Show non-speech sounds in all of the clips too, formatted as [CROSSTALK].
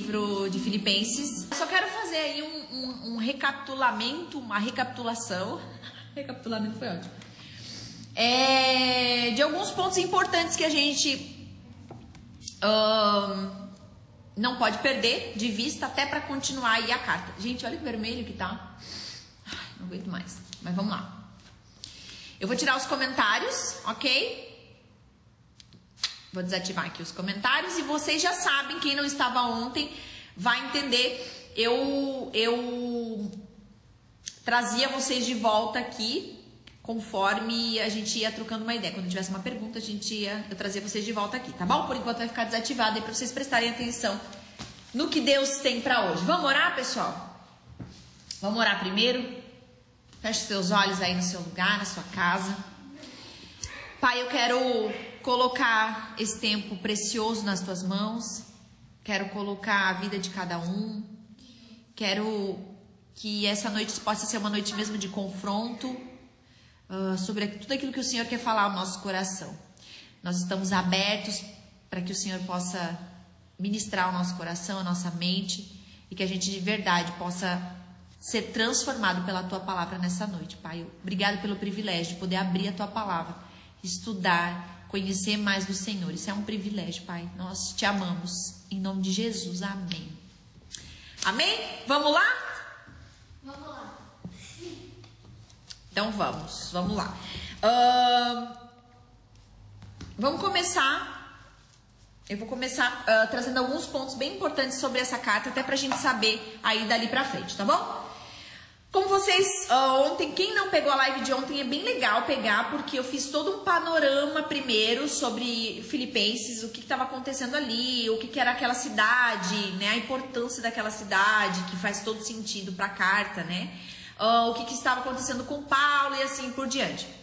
livro de Filipenses. Só quero fazer aí um, um, um recapitulamento, uma recapitulação. [LAUGHS] recapitulamento foi ótimo. É, de alguns pontos importantes que a gente um, não pode perder de vista até para continuar aí a carta. Gente, olha que vermelho que tá. Ai, não aguento mais. Mas vamos lá. Eu vou tirar os comentários, ok? Vou desativar aqui os comentários e vocês já sabem, quem não estava ontem vai entender. Eu eu trazia vocês de volta aqui conforme a gente ia trocando uma ideia. Quando tivesse uma pergunta, a gente ia eu trazia vocês de volta aqui, tá bom? Por enquanto vai ficar desativado aí para vocês prestarem atenção no que Deus tem para hoje. Vamos orar, pessoal? Vamos orar primeiro? Feche seus olhos aí no seu lugar, na sua casa. Pai, eu quero colocar esse tempo precioso nas tuas mãos. Quero colocar a vida de cada um. Quero que essa noite possa ser uma noite mesmo de confronto uh, sobre tudo aquilo que o Senhor quer falar ao nosso coração. Nós estamos abertos para que o Senhor possa ministrar o nosso coração, a nossa mente e que a gente de verdade possa ser transformado pela tua palavra nessa noite, Pai. Obrigado pelo privilégio de poder abrir a tua palavra, estudar, conhecer mais do Senhor. Isso é um privilégio, Pai. Nós te amamos. Em nome de Jesus. Amém. Amém? Vamos lá? Vamos lá. Então vamos, vamos lá. Uh, vamos começar. Eu vou começar uh, trazendo alguns pontos bem importantes sobre essa carta, até pra gente saber aí dali pra frente, tá bom? Como vocês, uh, ontem, quem não pegou a live de ontem, é bem legal pegar, porque eu fiz todo um panorama primeiro sobre Filipenses, o que estava acontecendo ali, o que, que, era aquela cidade, né, a importância daquela cidade, que faz todo sentido para a carta, né, uh, o que, que estava acontecendo com Paulo e assim por diante.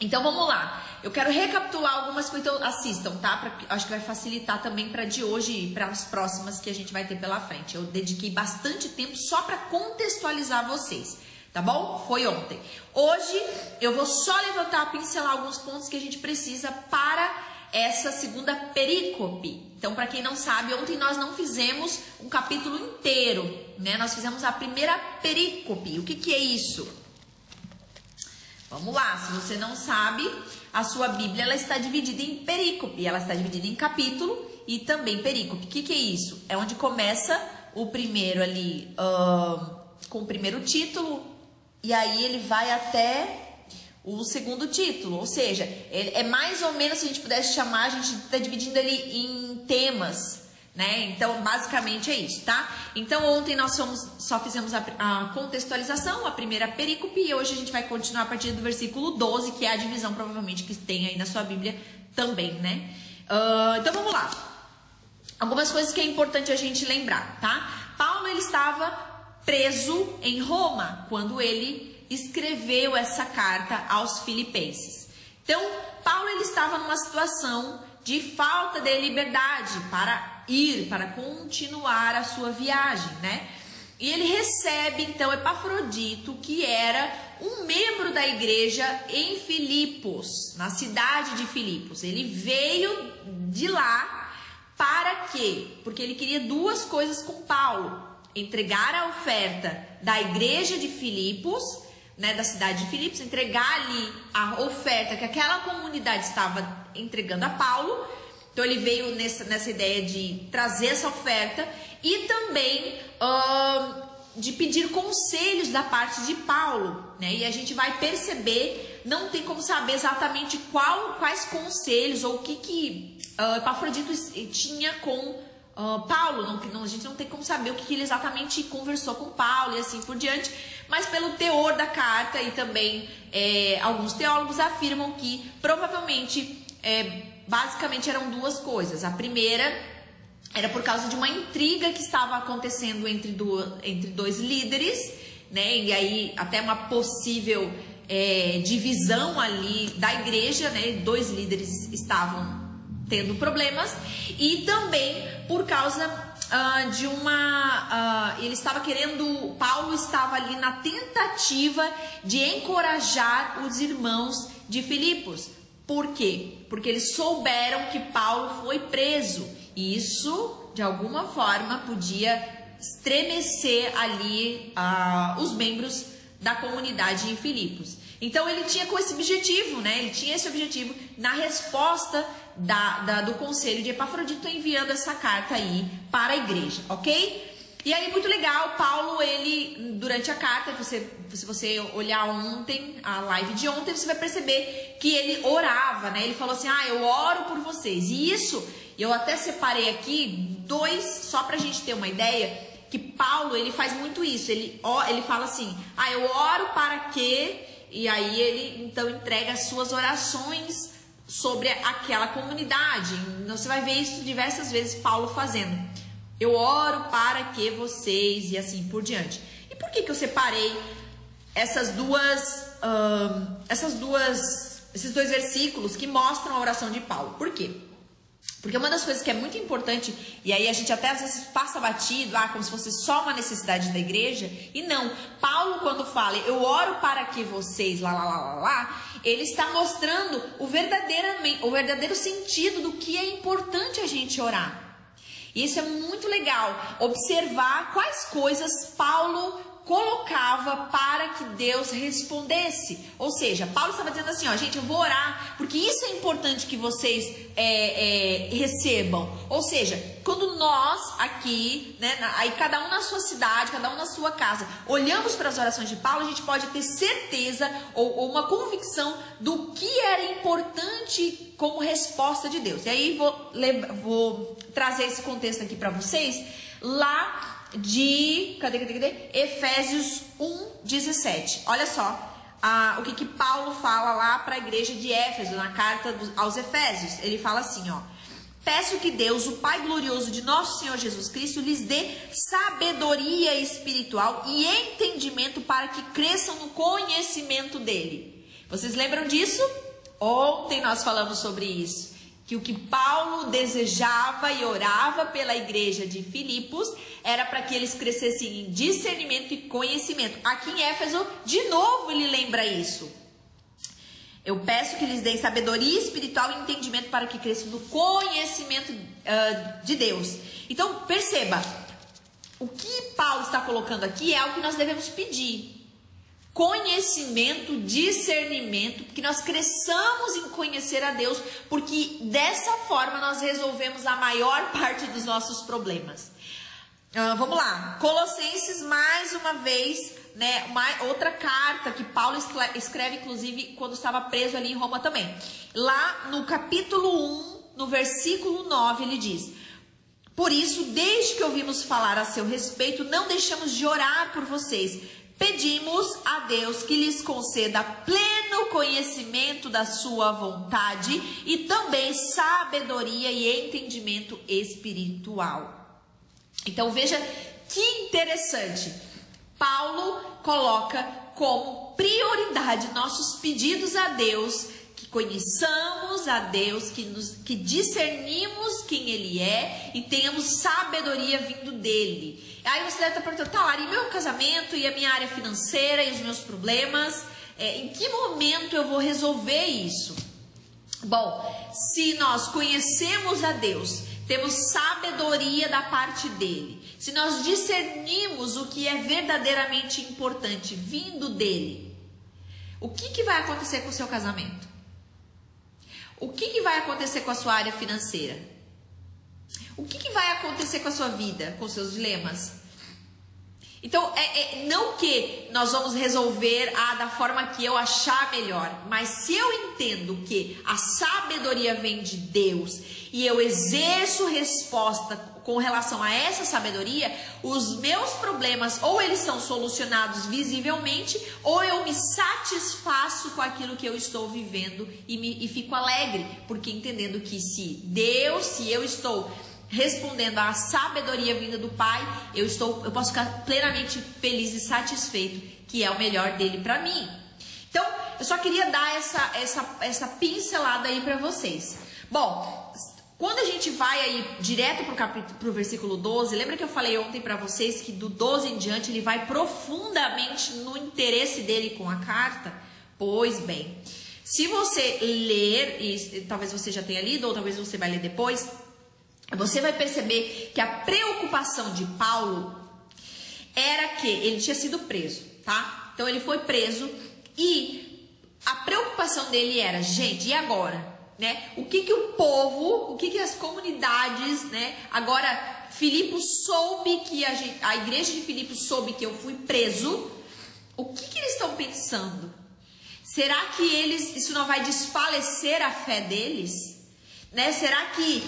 Então vamos lá. Eu quero recapitular algumas coisas, então assistam, tá? Pra, acho que vai facilitar também para de hoje e para as próximas que a gente vai ter pela frente. Eu dediquei bastante tempo só para contextualizar vocês, tá bom? Foi ontem. Hoje eu vou só levantar, pincelar alguns pontos que a gente precisa para essa segunda perícope. Então, para quem não sabe, ontem nós não fizemos um capítulo inteiro, né? Nós fizemos a primeira perícope. O que, que é isso? Vamos lá, se você não sabe, a sua Bíblia ela está dividida em perícope, ela está dividida em capítulo e também perícope. O que, que é isso? É onde começa o primeiro ali uh, com o primeiro título e aí ele vai até o segundo título, ou seja, é mais ou menos se a gente pudesse chamar, a gente está dividindo ele em temas né? Então, basicamente é isso, tá? Então, ontem nós fomos, só fizemos a, a, contextualização, a primeira perícope, e hoje a gente vai continuar a partir do versículo 12, que é a divisão, provavelmente, que tem aí na sua Bíblia também, né? Uh, então, vamos lá. Algumas coisas que é importante a gente lembrar, tá? Paulo, ele estava preso em Roma, quando ele escreveu essa carta aos filipenses. Então, Paulo, ele estava numa situação de falta de liberdade para ir, para continuar a sua viagem, né? E ele recebe então Epafrodito, que era um membro da igreja em Filipos, na cidade de Filipos. Ele veio de lá para quê? Porque ele queria duas coisas com Paulo: entregar a oferta da igreja de Filipos, né, da cidade de Filipos, entregar ali a oferta que aquela comunidade estava entregando a Paulo então ele veio nessa, nessa ideia de trazer essa oferta e também uh, de pedir conselhos da parte de Paulo, né? E a gente vai perceber, não tem como saber exatamente qual, quais conselhos ou o que que uh, Epafrodito tinha com uh, Paulo. Não, não, a gente não tem como saber o que, que ele exatamente conversou com Paulo e assim por diante. Mas pelo teor da carta e também é, alguns teólogos afirmam que provavelmente é, basicamente eram duas coisas. A primeira era por causa de uma intriga que estava acontecendo entre, entre dois líderes, né? E aí até uma possível é, divisão ali da igreja, né? Dois líderes estavam tendo problemas e também por causa uh, de uma, uh, ele estava querendo, Paulo estava ali na tentativa de encorajar os irmãos de Filipos por quê? Porque eles souberam que Paulo foi preso Isso, de alguma forma, podia estremecer ali ah, os membros da comunidade em Filipos. Então ele tinha com esse objetivo, né? Ele tinha esse objetivo na resposta da, da, do conselho de Epafrodito enviando essa carta aí para a igreja, ok? E aí, muito legal, Paulo, ele, durante a carta, você, se você olhar ontem, a live de ontem, você vai perceber que ele orava, né? Ele falou assim: Ah, eu oro por vocês. E isso, eu até separei aqui dois, só pra gente ter uma ideia, que Paulo, ele faz muito isso. Ele, ele fala assim: Ah, eu oro para que. E aí ele então entrega as suas orações sobre aquela comunidade. Você vai ver isso diversas vezes Paulo fazendo. Eu oro para que vocês e assim por diante. E por que que eu separei essas duas, essas duas, esses dois versículos que mostram a oração de Paulo? Por quê? Porque uma das coisas que é muito importante, e aí a gente até às vezes passa batido, ah, como se fosse só uma necessidade da igreja, e não. Paulo, quando fala, eu oro para que vocês, lá, lá, lá, lá, lá, ele está mostrando o, verdadeiramente, o verdadeiro sentido do que é importante a gente orar. Isso é muito legal, observar quais coisas Paulo colocava para que Deus respondesse. Ou seja, Paulo estava dizendo assim: ó, gente, eu vou orar, porque isso é importante que vocês é, é, recebam. Ou seja, quando nós aqui, né, aí cada um na sua cidade, cada um na sua casa, olhamos para as orações de Paulo, a gente pode ter certeza ou, ou uma convicção do que era importante como resposta de Deus. E aí vou, vou trazer esse contexto aqui para vocês lá de. Cadê, cadê, cadê? Efésios 1, 17. Olha só. Ah, o que, que Paulo fala lá para a igreja de Éfeso, na carta aos Efésios. Ele fala assim, ó. Peço que Deus, o Pai glorioso de nosso Senhor Jesus Cristo, lhes dê sabedoria espiritual e entendimento para que cresçam no conhecimento dele. Vocês lembram disso? Ontem nós falamos sobre isso que o que Paulo desejava e orava pela igreja de Filipos era para que eles crescessem em discernimento e conhecimento. Aqui em Éfeso, de novo, ele lembra isso. Eu peço que lhes deem sabedoria espiritual e entendimento para que cresçam no conhecimento uh, de Deus. Então, perceba, o que Paulo está colocando aqui é o que nós devemos pedir conhecimento, discernimento, que nós cresçamos em conhecer a Deus, porque dessa forma nós resolvemos a maior [LAUGHS] parte dos nossos problemas. Uh, vamos lá, Colossenses mais uma vez, né? Uma, outra carta que Paulo escreve, inclusive, quando estava preso ali em Roma também. Lá no capítulo 1, no versículo 9, ele diz: Por isso, desde que ouvimos falar a seu respeito, não deixamos de orar por vocês Pedimos a Deus que lhes conceda pleno conhecimento da sua vontade e também sabedoria e entendimento espiritual. Então veja que interessante. Paulo coloca como prioridade nossos pedidos a Deus, que conheçamos a Deus, que, nos, que discernimos quem Ele é e tenhamos sabedoria vindo dele. Aí você deve estar perguntando, tá, Lari, meu casamento e a minha área financeira e os meus problemas, é, em que momento eu vou resolver isso? Bom, se nós conhecemos a Deus, temos sabedoria da parte dele, se nós discernimos o que é verdadeiramente importante vindo dele, o que, que vai acontecer com o seu casamento? O que, que vai acontecer com a sua área financeira? O que, que vai acontecer com a sua vida, com seus dilemas? Então, é, é, não que nós vamos resolver ah, da forma que eu achar melhor, mas se eu entendo que a sabedoria vem de Deus e eu exerço resposta com relação a essa sabedoria, os meus problemas ou eles são solucionados visivelmente, ou eu me satisfaço com aquilo que eu estou vivendo e, me, e fico alegre, porque entendendo que se Deus, se eu estou respondendo à sabedoria vinda do Pai, eu estou, eu posso ficar plenamente feliz e satisfeito, que é o melhor dele para mim. Então, eu só queria dar essa essa essa pincelada aí para vocês. Bom, quando a gente vai aí direto pro capítulo pro versículo 12, lembra que eu falei ontem para vocês que do 12 em diante ele vai profundamente no interesse dele com a carta? Pois bem, se você ler, e talvez você já tenha lido, ou talvez você vai ler depois, você vai perceber que a preocupação de Paulo era que ele tinha sido preso, tá? Então ele foi preso e a preocupação dele era, gente, e agora? Né? O que que o povo, o que que as comunidades, né? Agora Filipe soube que a, gente, a igreja de Filipe soube que eu fui preso. O que que eles estão pensando? Será que eles isso não vai desfalecer a fé deles? Né? Será que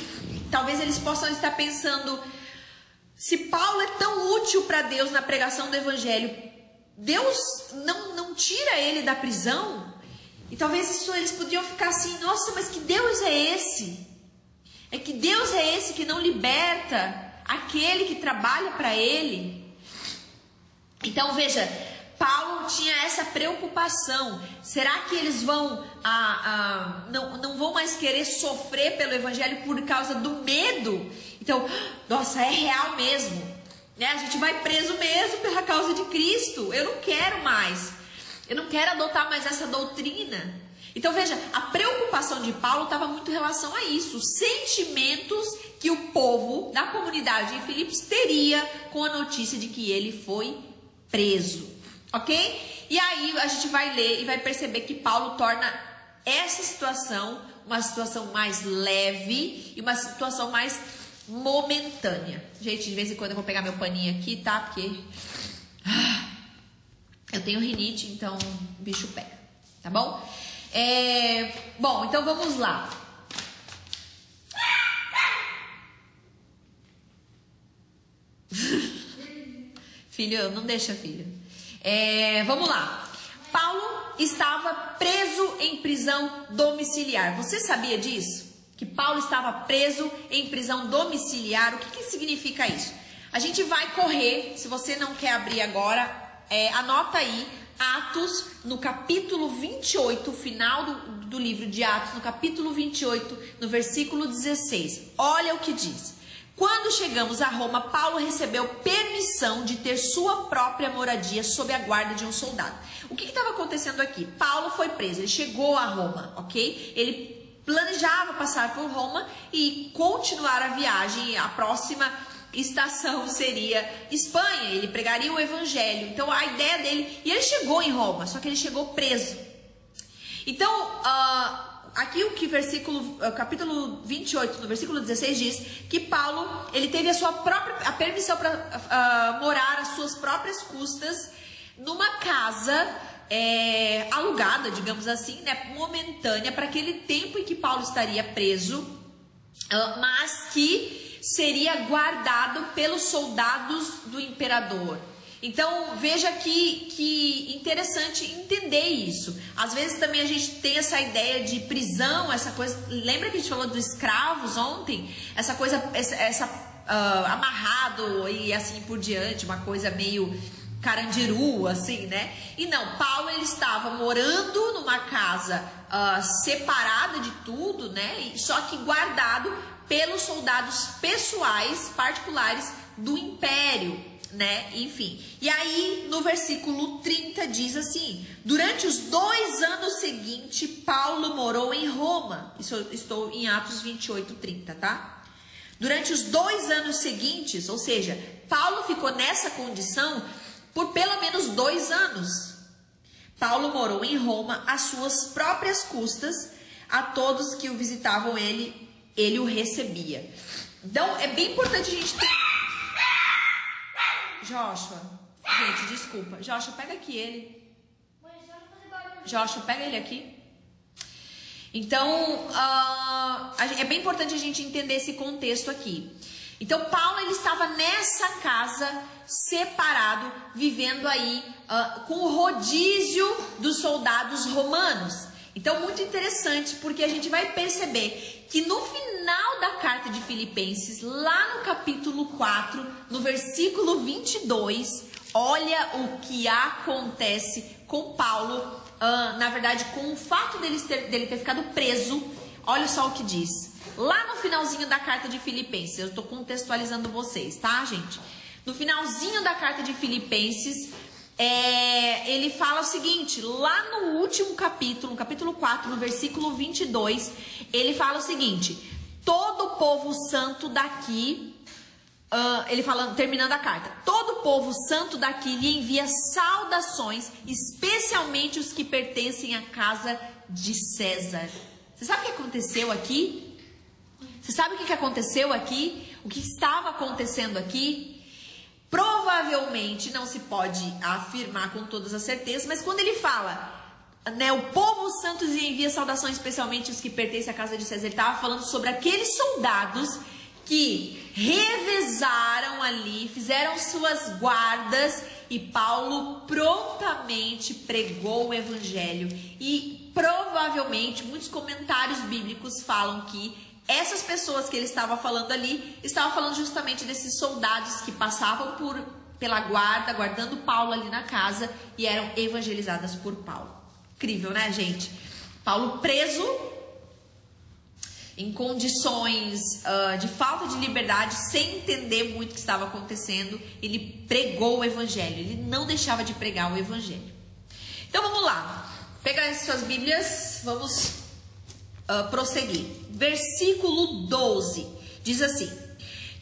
talvez eles possam estar pensando se Paulo é tão útil para Deus na pregação do evangelho, Deus não, não tira ele da prisão? E talvez isso eles podiam ficar assim: nossa, mas que Deus é esse? É que Deus é esse que não liberta aquele que trabalha para ele? Então veja, Paulo tinha essa preocupação. Será que eles vão ah, não, não vão mais querer sofrer pelo evangelho por causa do medo? Então, nossa, é real mesmo. Né? A gente vai preso mesmo pela causa de Cristo. Eu não quero mais. Eu não quero adotar mais essa doutrina. Então veja, a preocupação de Paulo estava muito em relação a isso, os sentimentos que o povo da comunidade em Filipos teria com a notícia de que ele foi preso ok? E aí a gente vai ler e vai perceber que Paulo torna essa situação uma situação mais leve e uma situação mais momentânea. Gente, de vez em quando eu vou pegar meu paninho aqui, tá? Porque ah, eu tenho rinite, então o bicho pega, tá bom? É, bom, então vamos lá. [LAUGHS] filho, não deixa, filho. É, vamos lá. Paulo estava preso em prisão domiciliar. Você sabia disso? Que Paulo estava preso em prisão domiciliar. O que, que significa isso? A gente vai correr, se você não quer abrir agora, é, anota aí Atos, no capítulo 28, final do, do livro de Atos, no capítulo 28, no versículo 16. Olha o que diz. Quando chegamos a Roma, Paulo recebeu permissão de ter sua própria moradia sob a guarda de um soldado. O que estava acontecendo aqui? Paulo foi preso, ele chegou a Roma, ok? Ele planejava passar por Roma e continuar a viagem. A próxima estação seria Espanha. Ele pregaria o evangelho. Então a ideia dele. E ele chegou em Roma, só que ele chegou preso. Então, uh, aqui o que versículo, eh, capítulo 28, no versículo 16 diz que Paulo, ele teve a sua própria a permissão para uh, ah, morar às suas próprias custas numa casa é, alugada, digamos assim, né, momentânea para aquele tempo em que Paulo estaria preso, uh, mas que seria guardado pelos soldados do imperador. Então veja que, que interessante entender isso. Às vezes também a gente tem essa ideia de prisão, essa coisa. Lembra que a gente falou dos escravos ontem? Essa coisa, essa, essa uh, amarrado e assim por diante, uma coisa meio carandiru, assim, né? E não, Paulo ele estava morando numa casa uh, separada de tudo, né? Só que guardado pelos soldados pessoais particulares do império né? Enfim. E aí, no versículo 30 diz assim: Durante os dois anos seguintes, Paulo morou em Roma. Isso eu estou em Atos 28, 30, tá? Durante os dois anos seguintes, ou seja, Paulo ficou nessa condição por pelo menos dois anos. Paulo morou em Roma às suas próprias custas, a todos que o visitavam ele, ele o recebia. Então, é bem importante a gente ter Joshua. Gente, desculpa. Joshua, pega aqui ele. Joshua, pega ele aqui. Então, uh, é bem importante a gente entender esse contexto aqui. Então, Paulo ele estava nessa casa separado, vivendo aí uh, com o rodízio dos soldados romanos. Então, muito interessante, porque a gente vai perceber que no final da carta de Filipenses, lá no capítulo 4, no versículo 22, olha o que acontece com Paulo, uh, na verdade, com o fato dele ter, dele ter ficado preso. Olha só o que diz. Lá no finalzinho da carta de Filipenses, eu estou contextualizando vocês, tá, gente? No finalzinho da carta de Filipenses, é, ele fala o seguinte, lá no último capítulo, no capítulo 4, no versículo 22, ele fala o seguinte: todo o povo santo daqui, uh, ele falando, terminando a carta, todo o povo santo daqui lhe envia saudações, especialmente os que pertencem à casa de César. Você sabe o que aconteceu aqui? Você sabe o que aconteceu aqui? O que estava acontecendo aqui? Provavelmente não se pode afirmar com todas as certezas, mas quando ele fala né, o povo santo envia saudações especialmente os que pertencem à casa de César. Ele estava falando sobre aqueles soldados que revezaram ali, fizeram suas guardas e Paulo prontamente pregou o evangelho. E provavelmente muitos comentários bíblicos falam que essas pessoas que ele estava falando ali estavam falando justamente desses soldados que passavam por pela guarda, guardando Paulo ali na casa e eram evangelizadas por Paulo. Incrível, né, gente? Paulo preso em condições uh, de falta de liberdade, sem entender muito o que estava acontecendo, ele pregou o evangelho. Ele não deixava de pregar o evangelho. Então vamos lá. Pegar as suas Bíblias, vamos uh, prosseguir. Versículo 12 diz assim: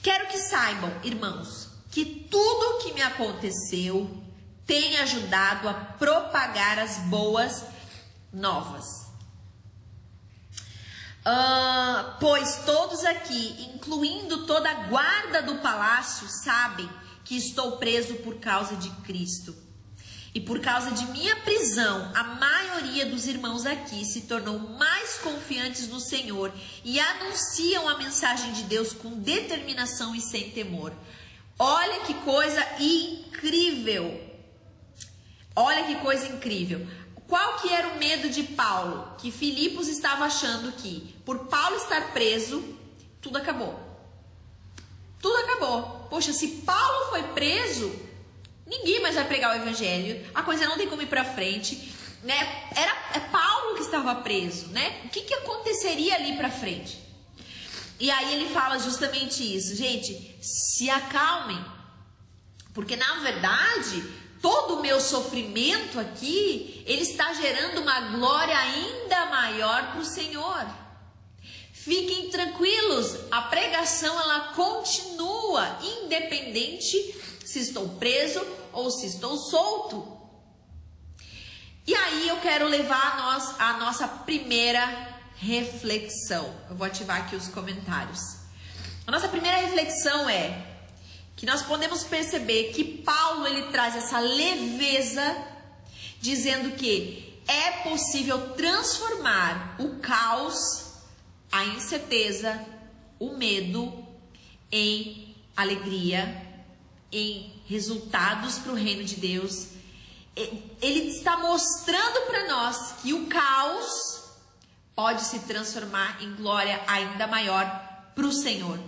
Quero que saibam, irmãos, que tudo o que me aconteceu tem ajudado a propagar as boas novas. Uh, pois todos aqui, incluindo toda a guarda do palácio, sabem que estou preso por causa de Cristo. E por causa de minha prisão, a maioria dos irmãos aqui se tornou mais confiantes no Senhor e anunciam a mensagem de Deus com determinação e sem temor. Olha que coisa incrível! Olha que coisa incrível. Qual que era o medo de Paulo? Que Filipos estava achando que por Paulo estar preso, tudo acabou. Tudo acabou. Poxa, se Paulo foi preso, ninguém mais vai pregar o evangelho. A coisa não tem como ir para frente, né? Era é Paulo que estava preso, né? O que que aconteceria ali para frente? E aí ele fala justamente isso, gente, se acalmem. Porque na verdade, todo o meu sofrimento aqui, ele está gerando uma glória ainda maior para o Senhor. Fiquem tranquilos, a pregação ela continua, independente se estou preso ou se estou solto. E aí eu quero levar a, nós, a nossa primeira reflexão. Eu vou ativar aqui os comentários. A nossa primeira reflexão é: que nós podemos perceber que Paulo ele traz essa leveza, dizendo que é possível transformar o caos, a incerteza, o medo em alegria, em resultados para o reino de Deus. Ele está mostrando para nós que o caos pode se transformar em glória ainda maior para o Senhor.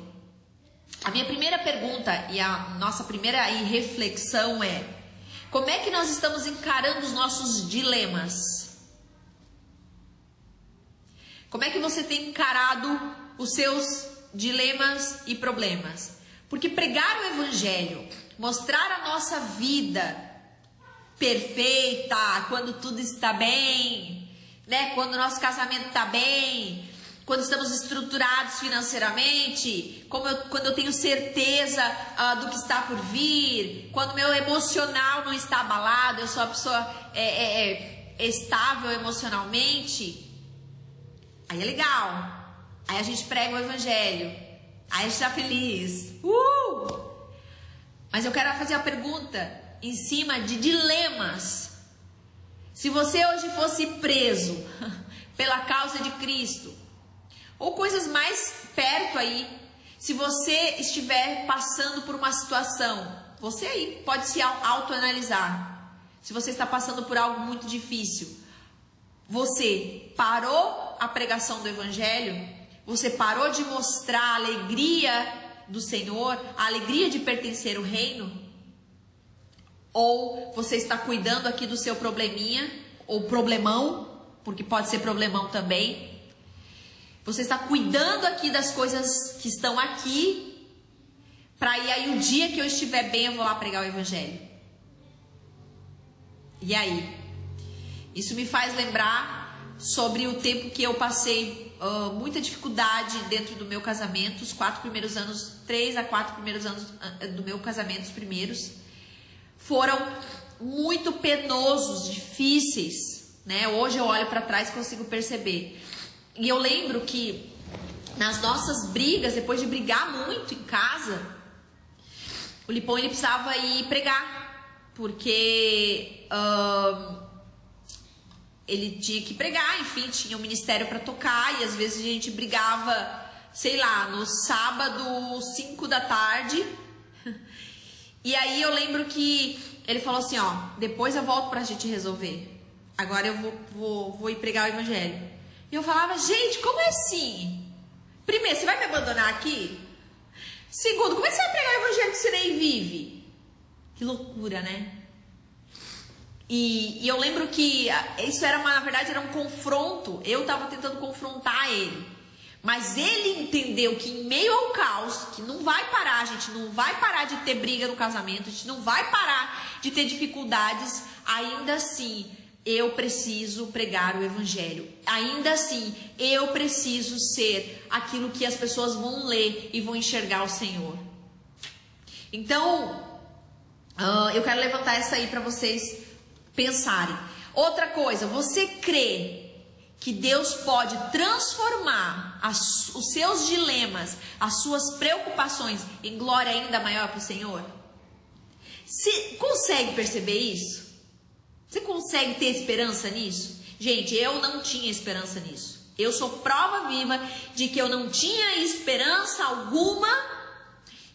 A minha primeira pergunta e a nossa primeira reflexão é: como é que nós estamos encarando os nossos dilemas? Como é que você tem encarado os seus dilemas e problemas? Porque pregar o evangelho, mostrar a nossa vida perfeita, quando tudo está bem, né? Quando o nosso casamento está bem, quando estamos estruturados financeiramente, eu, quando eu tenho certeza uh, do que está por vir, quando meu emocional não está abalado, eu sou a pessoa é, é, é, estável emocionalmente, aí é legal. Aí a gente prega o evangelho, aí está feliz. Uh! Mas eu quero fazer a pergunta em cima de dilemas. Se você hoje fosse preso [LAUGHS] pela causa de Cristo, ou coisas mais perto aí. Se você estiver passando por uma situação, você aí pode se autoanalisar. Se você está passando por algo muito difícil, você parou a pregação do evangelho? Você parou de mostrar a alegria do Senhor, a alegria de pertencer ao reino? Ou você está cuidando aqui do seu probleminha ou problemão, porque pode ser problemão também, você está cuidando aqui das coisas que estão aqui, para ir aí o dia que eu estiver bem, eu vou lá pregar o evangelho. E aí? Isso me faz lembrar sobre o tempo que eu passei uh, muita dificuldade dentro do meu casamento, os quatro primeiros anos, três a quatro primeiros anos uh, do meu casamento, os primeiros, foram muito penosos, difíceis, né? Hoje eu olho para trás e consigo perceber. E eu lembro que nas nossas brigas, depois de brigar muito em casa, o Lipão ele precisava ir pregar, porque uh, ele tinha que pregar, enfim, tinha um ministério para tocar e às vezes a gente brigava, sei lá, no sábado, 5 da tarde. [LAUGHS] E aí eu lembro que ele falou assim, ó, depois eu volto pra gente resolver. Agora eu vou, vou, vou ir pregar o evangelho. E eu falava, gente, como é assim? Primeiro, você vai me abandonar aqui? Segundo, como é que você vai pregar o evangelho que você nem vive? Que loucura, né? E, e, eu lembro que isso era, uma, na verdade, era um confronto. Eu estava tentando confrontar ele. Mas ele entendeu que em meio ao caos, que não vai parar, a gente não vai parar de ter briga no casamento, a gente não vai parar de ter dificuldades, ainda assim eu preciso pregar o evangelho. Ainda assim, eu preciso ser aquilo que as pessoas vão ler e vão enxergar o Senhor. Então, uh, eu quero levantar essa aí para vocês pensarem. Outra coisa, você crê que Deus pode transformar as, os seus dilemas, as suas preocupações em glória ainda maior para o Senhor? Você consegue perceber isso? Você consegue ter esperança nisso? Gente, eu não tinha esperança nisso. Eu sou prova viva de que eu não tinha esperança alguma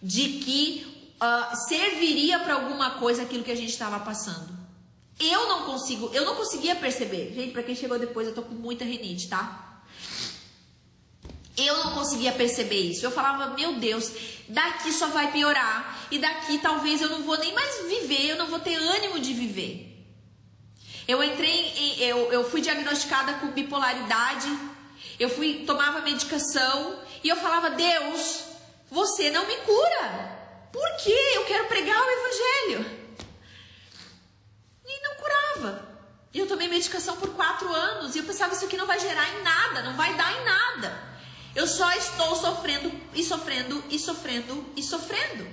de que uh, serviria para alguma coisa aquilo que a gente estava passando. Eu não consigo, eu não conseguia perceber. Gente, para quem chegou depois, eu tô com muita rinite, tá? Eu não conseguia perceber isso. Eu falava, meu Deus, daqui só vai piorar. E daqui talvez eu não vou nem mais viver, eu não vou ter ânimo de viver. Eu entrei em, eu, eu fui diagnosticada com bipolaridade. Eu fui, tomava medicação. E eu falava, Deus, você não me cura. Por quê? Eu quero pregar o evangelho E eu tomei medicação por quatro anos e eu pensava isso aqui não vai gerar em nada, não vai dar em nada. Eu só estou sofrendo e sofrendo e sofrendo e sofrendo.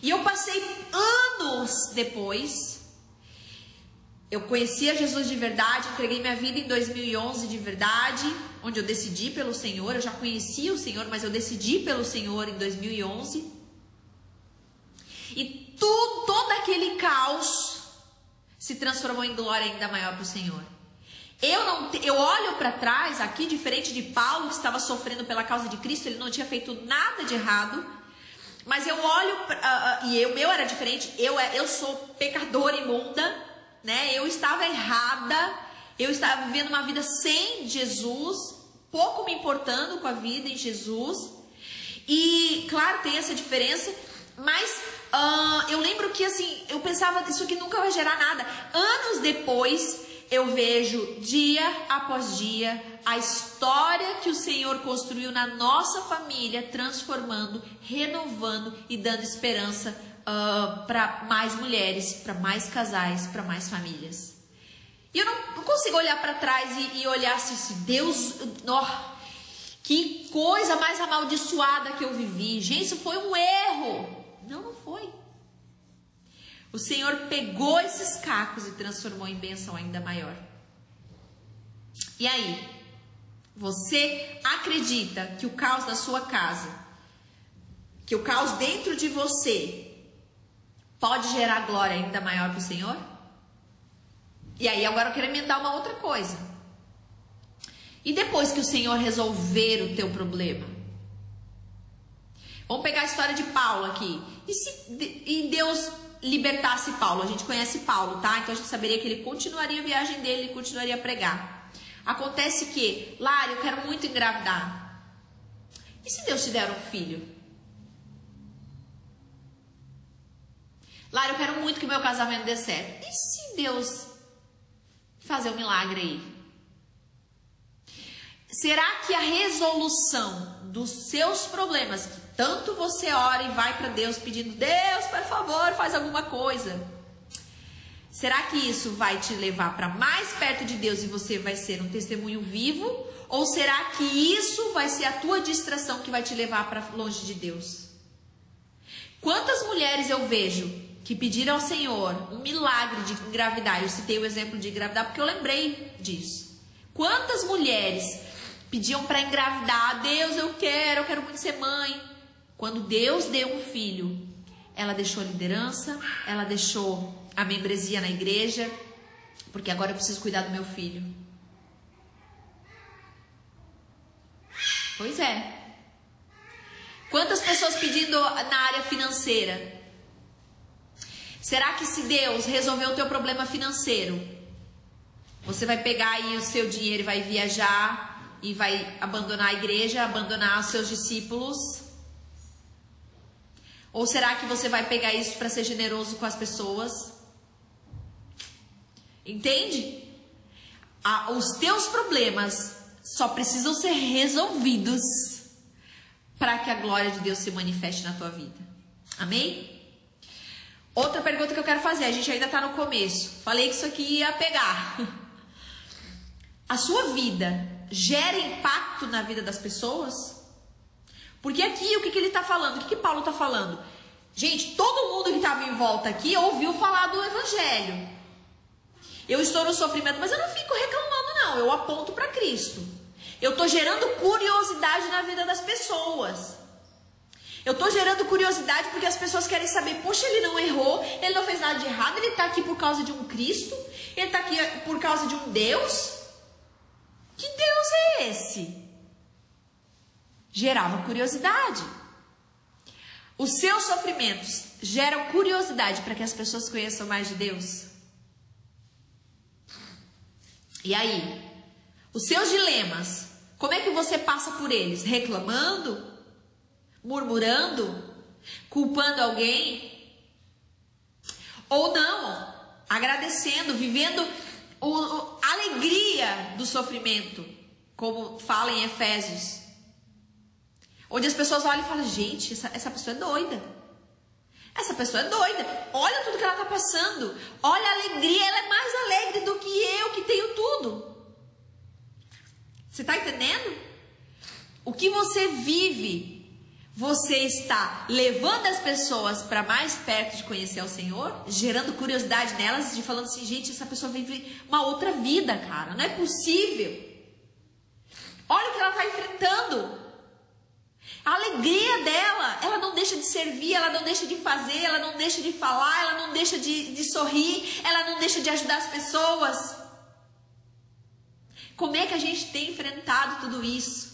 E eu passei anos depois. Eu conhecia Jesus de verdade, entreguei minha vida em 2011 de verdade, onde eu decidi pelo Senhor. Eu já conhecia o Senhor, mas eu decidi pelo Senhor em 2011. E tudo, todo aquele caos se transformou em glória ainda maior para o Senhor. Eu não, eu olho para trás aqui, diferente de Paulo que estava sofrendo pela causa de Cristo, ele não tinha feito nada de errado. Mas eu olho uh, uh, e o meu era diferente. Eu é, eu sou pecadora imunda, né? Eu estava errada. Eu estava vivendo uma vida sem Jesus, pouco me importando com a vida em Jesus. E claro, tem essa diferença, mas Uh, eu lembro que assim, eu pensava isso aqui nunca vai gerar nada. Anos depois, eu vejo dia após dia a história que o Senhor construiu na nossa família, transformando, renovando e dando esperança uh, para mais mulheres, para mais casais, para mais famílias. E eu não, não consigo olhar para trás e, e, olhar assim, Deus, oh, que coisa mais amaldiçoada que eu vivi. Gente, isso foi um erro. Não, não foi. O Senhor pegou esses cacos e transformou em bênção ainda maior. E aí? Você acredita que o caos da sua casa, que o caos dentro de você, pode gerar glória ainda maior para o Senhor? E aí, agora eu quero emendar uma outra coisa. E depois que o Senhor resolver o teu problema? Vamos pegar a história de Paulo aqui. E se e Deus libertasse Paulo? A gente conhece Paulo, tá? Então a gente saberia que ele continuaria a viagem dele, ele continuaria a pregar. Acontece que, Lara, eu quero muito engravidar. E se Deus te der um filho? Lara, eu quero muito que meu casamento dê certo. E se Deus fazer um milagre aí? Será que a resolução dos seus problemas, tanto você ora e vai para Deus pedindo, Deus, por favor, faz alguma coisa. Será que isso vai te levar para mais perto de Deus e você vai ser um testemunho vivo? Ou será que isso vai ser a tua distração que vai te levar para longe de Deus? Quantas mulheres eu vejo que pediram ao Senhor um milagre de engravidar? Eu citei o exemplo de engravidar porque eu lembrei disso. Quantas mulheres pediam para engravidar? Deus, eu quero, eu quero muito ser mãe. Quando Deus deu um filho, ela deixou a liderança, ela deixou a membresia na igreja, porque agora eu preciso cuidar do meu filho. Pois é. Quantas pessoas pedindo na área financeira? Será que se Deus resolver o teu problema financeiro, você vai pegar aí o seu dinheiro e vai viajar e vai abandonar a igreja, abandonar os seus discípulos? Ou será que você vai pegar isso para ser generoso com as pessoas? Entende? Os teus problemas só precisam ser resolvidos para que a glória de Deus se manifeste na tua vida. Amém? Outra pergunta que eu quero fazer, a gente ainda está no começo. Falei que isso aqui ia pegar. [LAUGHS] A sua vida gera impacto na vida das pessoas? Porque aqui o que, que ele está falando? O que, que Paulo está falando? Gente, todo mundo que estava em volta aqui ouviu falar do evangelho. Eu estou no sofrimento, mas eu não fico reclamando, não. Eu aponto para Cristo. Eu estou gerando curiosidade na vida das pessoas. Eu estou gerando curiosidade porque as pessoas querem saber, poxa, ele não errou, ele não fez nada de errado, ele está aqui por causa de um Cristo, ele está aqui por causa de um Deus. Que Deus é esse? Gerava curiosidade. Os seus sofrimentos geram curiosidade para que as pessoas conheçam mais de Deus? E aí? Os seus dilemas, como é que você passa por eles? Reclamando? Murmurando? Culpando alguém? Ou não? Agradecendo, vivendo a alegria do sofrimento, como fala em Efésios. Onde as pessoas olham e falam: gente, essa, essa pessoa é doida. Essa pessoa é doida. Olha tudo que ela está passando. Olha a alegria. Ela é mais alegre do que eu que tenho tudo. Você está entendendo? O que você vive, você está levando as pessoas para mais perto de conhecer o Senhor, gerando curiosidade nelas, de falando assim, gente, essa pessoa vive uma outra vida, cara. Não é possível. Olha o que ela está enfrentando. A alegria dela, ela não deixa de servir, ela não deixa de fazer, ela não deixa de falar, ela não deixa de, de sorrir, ela não deixa de ajudar as pessoas. Como é que a gente tem enfrentado tudo isso?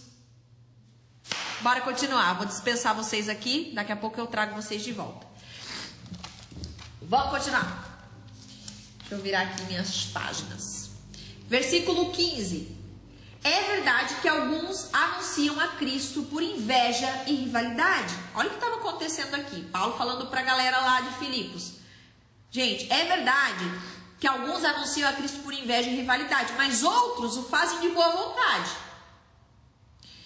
Bora continuar. Vou dispensar vocês aqui. Daqui a pouco eu trago vocês de volta. Vamos continuar. Deixa eu virar aqui minhas páginas. Versículo 15. É verdade que alguns anunciam a Cristo por inveja e rivalidade. Olha o que estava acontecendo aqui. Paulo falando para a galera lá de Filipos. Gente, é verdade que alguns anunciam a Cristo por inveja e rivalidade, mas outros o fazem de boa vontade.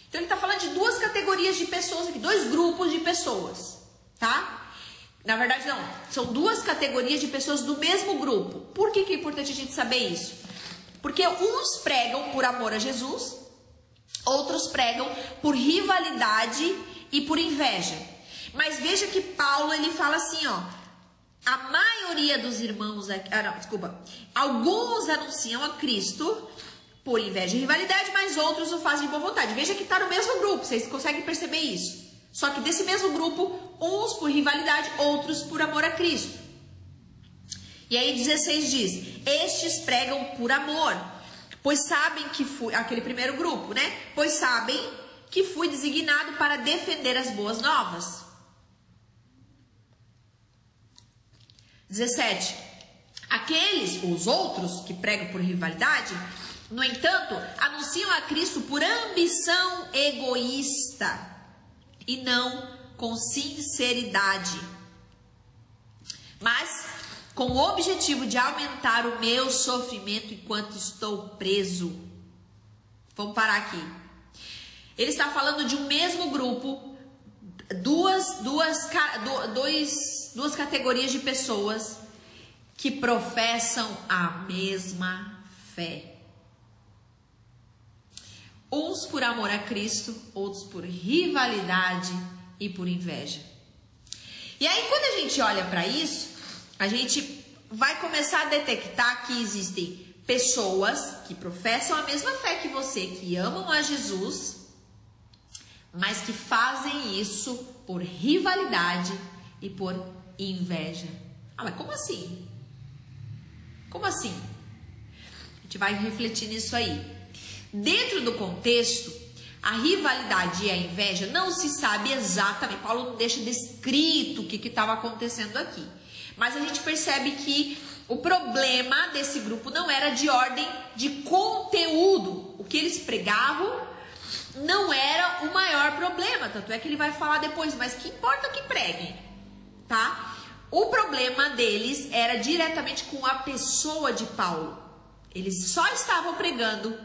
Então ele está falando de duas categorias de pessoas aqui, dois grupos de pessoas, tá? Na verdade, não, são duas categorias de pessoas do mesmo grupo. Por que, que é importante a gente saber isso? Porque uns pregam por amor a Jesus, outros pregam por rivalidade e por inveja. Mas veja que Paulo ele fala assim, ó, a maioria dos irmãos, ah, não, desculpa, alguns anunciam a Cristo por inveja e rivalidade, mas outros o fazem de boa vontade. Veja que está no mesmo grupo, vocês conseguem perceber isso. Só que desse mesmo grupo, uns por rivalidade, outros por amor a Cristo. E aí 16 diz: Estes pregam por amor, pois sabem que fui aquele primeiro grupo, né? Pois sabem que fui designado para defender as boas novas. 17. Aqueles, os outros que pregam por rivalidade, no entanto, anunciam a Cristo por ambição egoísta e não com sinceridade. Mas com o objetivo de aumentar o meu sofrimento enquanto estou preso. Vamos parar aqui. Ele está falando de um mesmo grupo, duas, duas, dois, duas categorias de pessoas que professam a mesma fé. uns por amor a Cristo, outros por rivalidade e por inveja. E aí, quando a gente olha para isso, a gente vai começar a detectar que existem pessoas que professam a mesma fé que você, que amam a Jesus, mas que fazem isso por rivalidade e por inveja. Ah, mas como assim? Como assim? A gente vai refletir nisso aí. Dentro do contexto, a rivalidade e a inveja não se sabe exatamente. Paulo não deixa descrito o que estava acontecendo aqui. Mas a gente percebe que o problema desse grupo não era de ordem de conteúdo. O que eles pregavam não era o maior problema. Tanto é que ele vai falar depois, mas que importa que preguem, tá? O problema deles era diretamente com a pessoa de Paulo. Eles só estavam pregando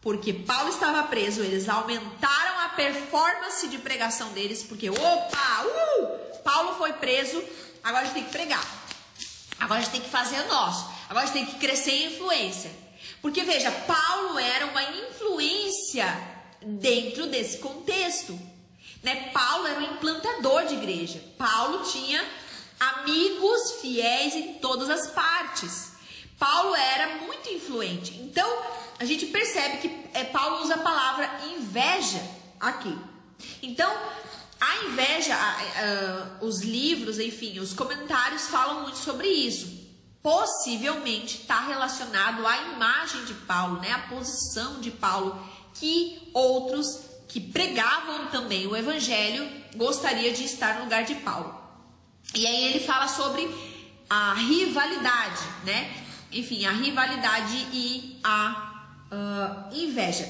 porque Paulo estava preso. Eles aumentaram a performance de pregação deles, porque, opa, uh, Paulo foi preso, agora a gente tem que pregar. Agora a gente tem que fazer o nosso. Agora a gente tem que crescer em influência. Porque veja, Paulo era uma influência dentro desse contexto. Né? Paulo era um implantador de igreja. Paulo tinha amigos fiéis em todas as partes. Paulo era muito influente. Então, a gente percebe que é, Paulo usa a palavra inveja aqui. Então, a inveja, os livros, enfim, os comentários falam muito sobre isso. Possivelmente está relacionado à imagem de Paulo, né? A posição de Paulo, que outros que pregavam também o evangelho gostaria de estar no lugar de Paulo. E aí ele fala sobre a rivalidade, né? Enfim, a rivalidade e a uh, inveja.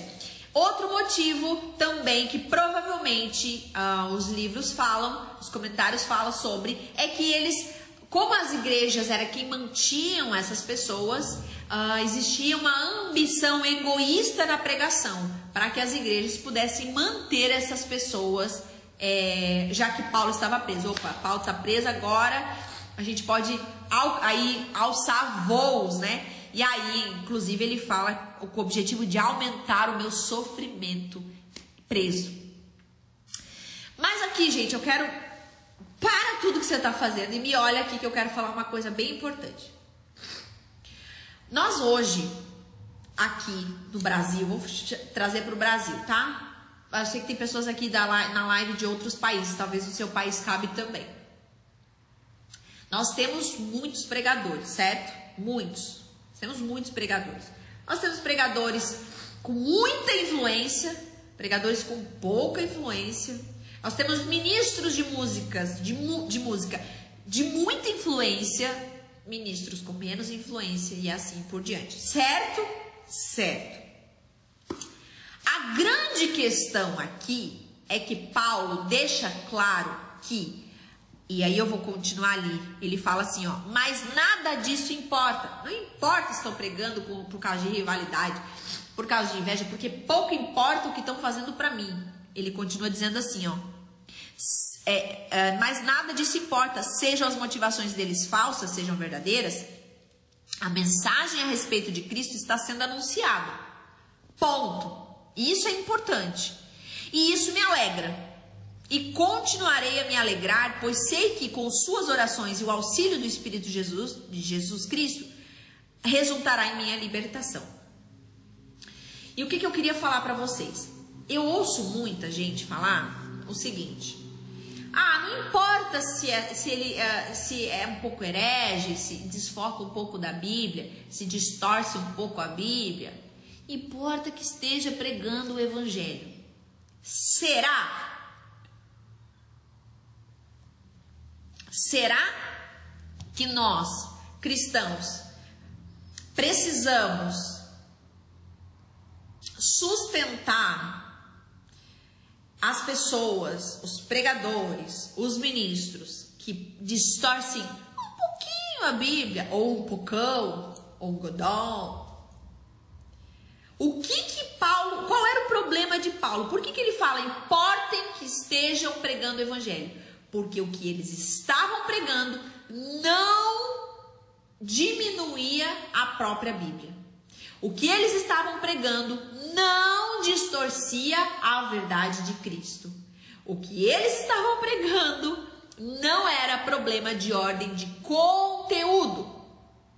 Outro motivo também que provavelmente uh, os livros falam, os comentários falam sobre, é que eles, como as igrejas era quem mantinham essas pessoas, uh, existia uma ambição egoísta na pregação para que as igrejas pudessem manter essas pessoas é, já que Paulo estava preso. Opa, Paulo está preso agora, a gente pode al, aí alçar voos, né? E aí, inclusive, ele fala com o objetivo de aumentar o meu sofrimento preso. Mas aqui, gente, eu quero para tudo que você está fazendo e me olha aqui que eu quero falar uma coisa bem importante. Nós hoje, aqui no Brasil, vou trazer para o Brasil, tá? Eu sei que tem pessoas aqui da, na live de outros países, talvez o seu país cabe também. Nós temos muitos pregadores, certo? Muitos. Temos muitos pregadores. Nós temos pregadores com muita influência, pregadores com pouca influência. Nós temos ministros de músicas, de, de música de muita influência, ministros com menos influência e assim por diante. Certo? Certo. A grande questão aqui é que Paulo deixa claro que, e aí eu vou continuar ali, ele fala assim, ó, mas nada disso importa. Não importa se estão pregando por, por causa de rivalidade, por causa de inveja, porque pouco importa o que estão fazendo para mim. Ele continua dizendo assim, ó, é, é, mas nada disso importa, sejam as motivações deles falsas, sejam verdadeiras, a mensagem a respeito de Cristo está sendo anunciada. Ponto. Isso é importante. E isso me alegra. E continuarei a me alegrar, pois sei que com suas orações e o auxílio do Espírito Jesus, de Jesus Cristo, resultará em minha libertação. E o que, que eu queria falar para vocês? Eu ouço muita gente falar o seguinte: ah, não importa se, é, se ele é, se é um pouco herege, se desfoca um pouco da Bíblia, se distorce um pouco a Bíblia. Importa que esteja pregando o Evangelho. Será? Será que nós, cristãos, precisamos sustentar as pessoas, os pregadores, os ministros que distorcem um pouquinho a Bíblia, ou um pocão, ou um godol, o que que Paulo, qual era o problema de Paulo? Por que, que ele fala, importem que estejam pregando o evangelho? Porque o que eles estavam pregando não diminuía a própria Bíblia. O que eles estavam pregando não distorcia a verdade de Cristo. O que eles estavam pregando não era problema de ordem de conteúdo,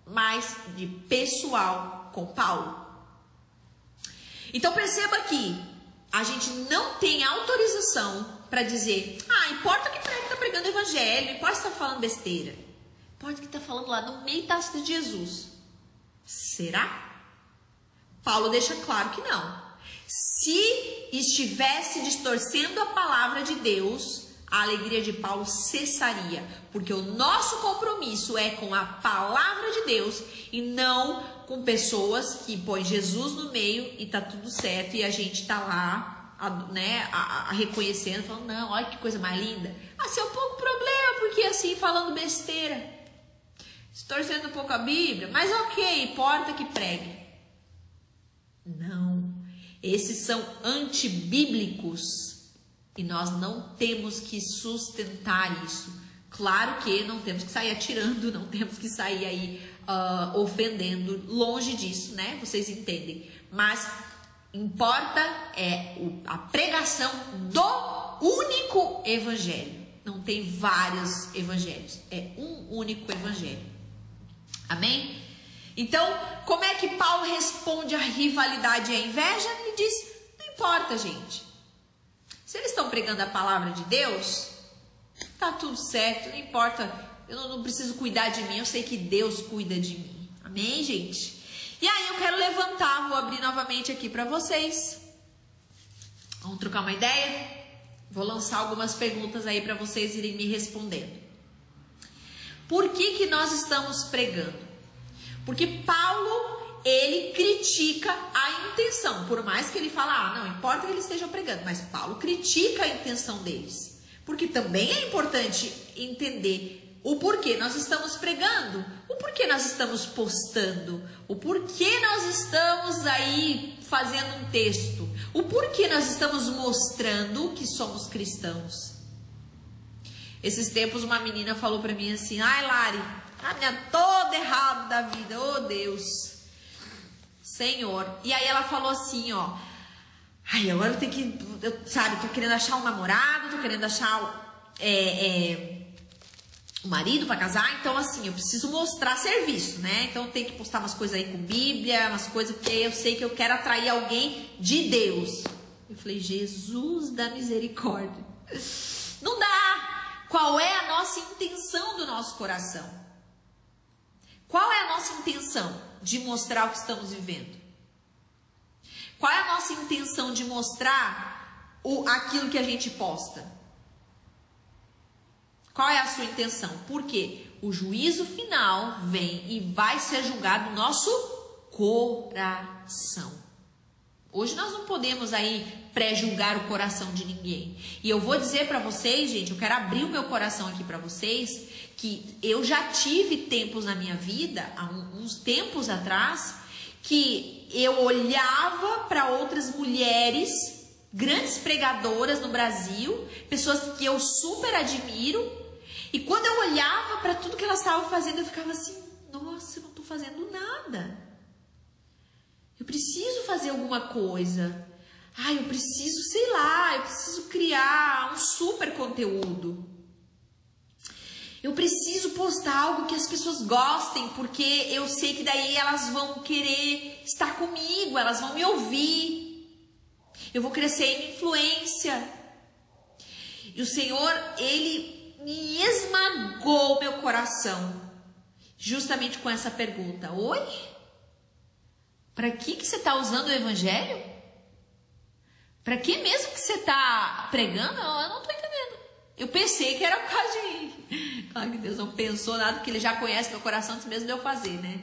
mas de pessoal com Paulo. Então perceba que a gente não tem autorização para dizer, ah, importa que está pregando evangelho, importa que está falando besteira, importa que está falando lá no meio da de Jesus. Será? Paulo deixa claro que não. Se estivesse distorcendo a palavra de Deus, a alegria de Paulo cessaria, porque o nosso compromisso é com a palavra de Deus e não com pessoas que põem Jesus no meio e tá tudo certo e a gente tá lá, a, né, a, a reconhecendo, falando, não, olha que coisa mais linda. É um pouco problema, porque assim, falando besteira, distorcendo um pouco a Bíblia, mas ok, importa que pregue. Não, esses são antibíblicos e nós não temos que sustentar isso. Claro que não temos que sair atirando, não temos que sair aí uh, ofendendo, longe disso, né? Vocês entendem. Mas importa é a pregação do único evangelho. Não tem vários evangelhos, é um único evangelho. Amém? Então, como é que Paulo responde à rivalidade e à inveja? Ele diz: não importa, gente. Se eles estão pregando a palavra de Deus, tá tudo certo, não importa. Eu não, não preciso cuidar de mim, eu sei que Deus cuida de mim. Amém, gente? E aí eu quero levantar, vou abrir novamente aqui para vocês. Vamos trocar uma ideia? Vou lançar algumas perguntas aí para vocês irem me respondendo. Por que que nós estamos pregando? Porque Paulo ele critica a intenção, por mais que ele fala, ah, não importa que eles estejam pregando, mas Paulo critica a intenção deles, porque também é importante entender o porquê nós estamos pregando, o porquê nós estamos postando, o porquê nós estamos aí fazendo um texto, o porquê nós estamos mostrando que somos cristãos. Esses tempos uma menina falou para mim assim: "Ai, Lari, a minha toda errado da vida, oh Deus". Senhor. E aí ela falou assim, ó. Ai, agora eu tenho que. Eu, sabe, tô querendo achar um namorado, tô querendo achar é, é, um marido para casar. Então, assim, eu preciso mostrar serviço, né? Então, eu tenho que postar umas coisas aí com Bíblia, umas coisas, porque eu sei que eu quero atrair alguém de Deus. Eu falei, Jesus da misericórdia. Não dá. Qual é a nossa intenção do nosso coração? Qual é a nossa intenção? de mostrar o que estamos vivendo? Qual é a nossa intenção de mostrar o, aquilo que a gente posta? Qual é a sua intenção? Porque o juízo final vem e vai ser julgado no nosso coração. Hoje nós não podemos aí pré-julgar o coração de ninguém. E eu vou dizer para vocês, gente, eu quero abrir o meu coração aqui para vocês, que eu já tive tempos na minha vida, há uns tempos atrás, que eu olhava para outras mulheres, grandes pregadoras no Brasil, pessoas que eu super admiro, e quando eu olhava para tudo que elas estavam fazendo, eu ficava assim: nossa, eu não estou fazendo nada. Eu preciso fazer alguma coisa. Ah, eu preciso, sei lá, eu preciso criar um super conteúdo. Eu preciso postar algo que as pessoas gostem, porque eu sei que daí elas vão querer estar comigo, elas vão me ouvir. Eu vou crescer em influência. E o Senhor, ele me esmagou meu coração, justamente com essa pergunta: Oi? Para que, que você está usando o evangelho? Para que mesmo que você está pregando? Eu não estou entendendo. Eu pensei que era por causa de. [LAUGHS] Claro que Deus não pensou nada, porque Ele já conhece meu coração antes mesmo de eu fazer, né?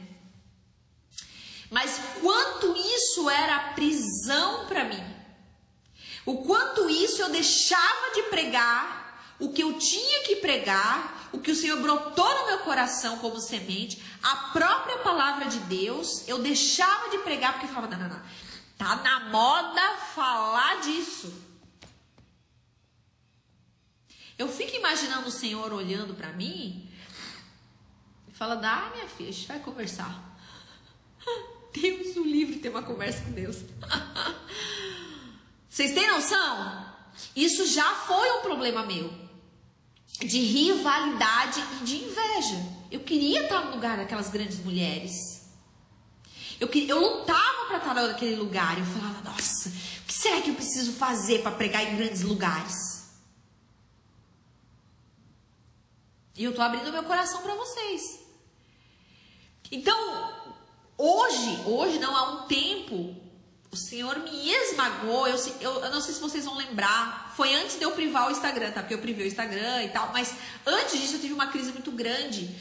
Mas quanto isso era prisão para mim. O quanto isso eu deixava de pregar, o que eu tinha que pregar, o que o Senhor brotou no meu coração como semente, a própria palavra de Deus, eu deixava de pregar porque falava, não, não, não. Tá na moda falar disso. Eu fico imaginando o Senhor olhando para mim e falando: Ah, minha filha, a gente vai conversar. [LAUGHS] Deus o livre ter uma conversa com Deus. [LAUGHS] Vocês têm noção? Isso já foi um problema meu. De rivalidade e de inveja. Eu queria estar no lugar daquelas grandes mulheres. Eu, queria, eu lutava para estar naquele lugar. Eu falava, nossa, o que será que eu preciso fazer para pregar em grandes lugares? E eu tô abrindo meu coração para vocês. Então, hoje, hoje não há um tempo, o Senhor me esmagou. Eu, eu, eu, não sei se vocês vão lembrar. Foi antes de eu privar o Instagram, tá? Porque eu privei o Instagram e tal. Mas antes disso eu tive uma crise muito grande.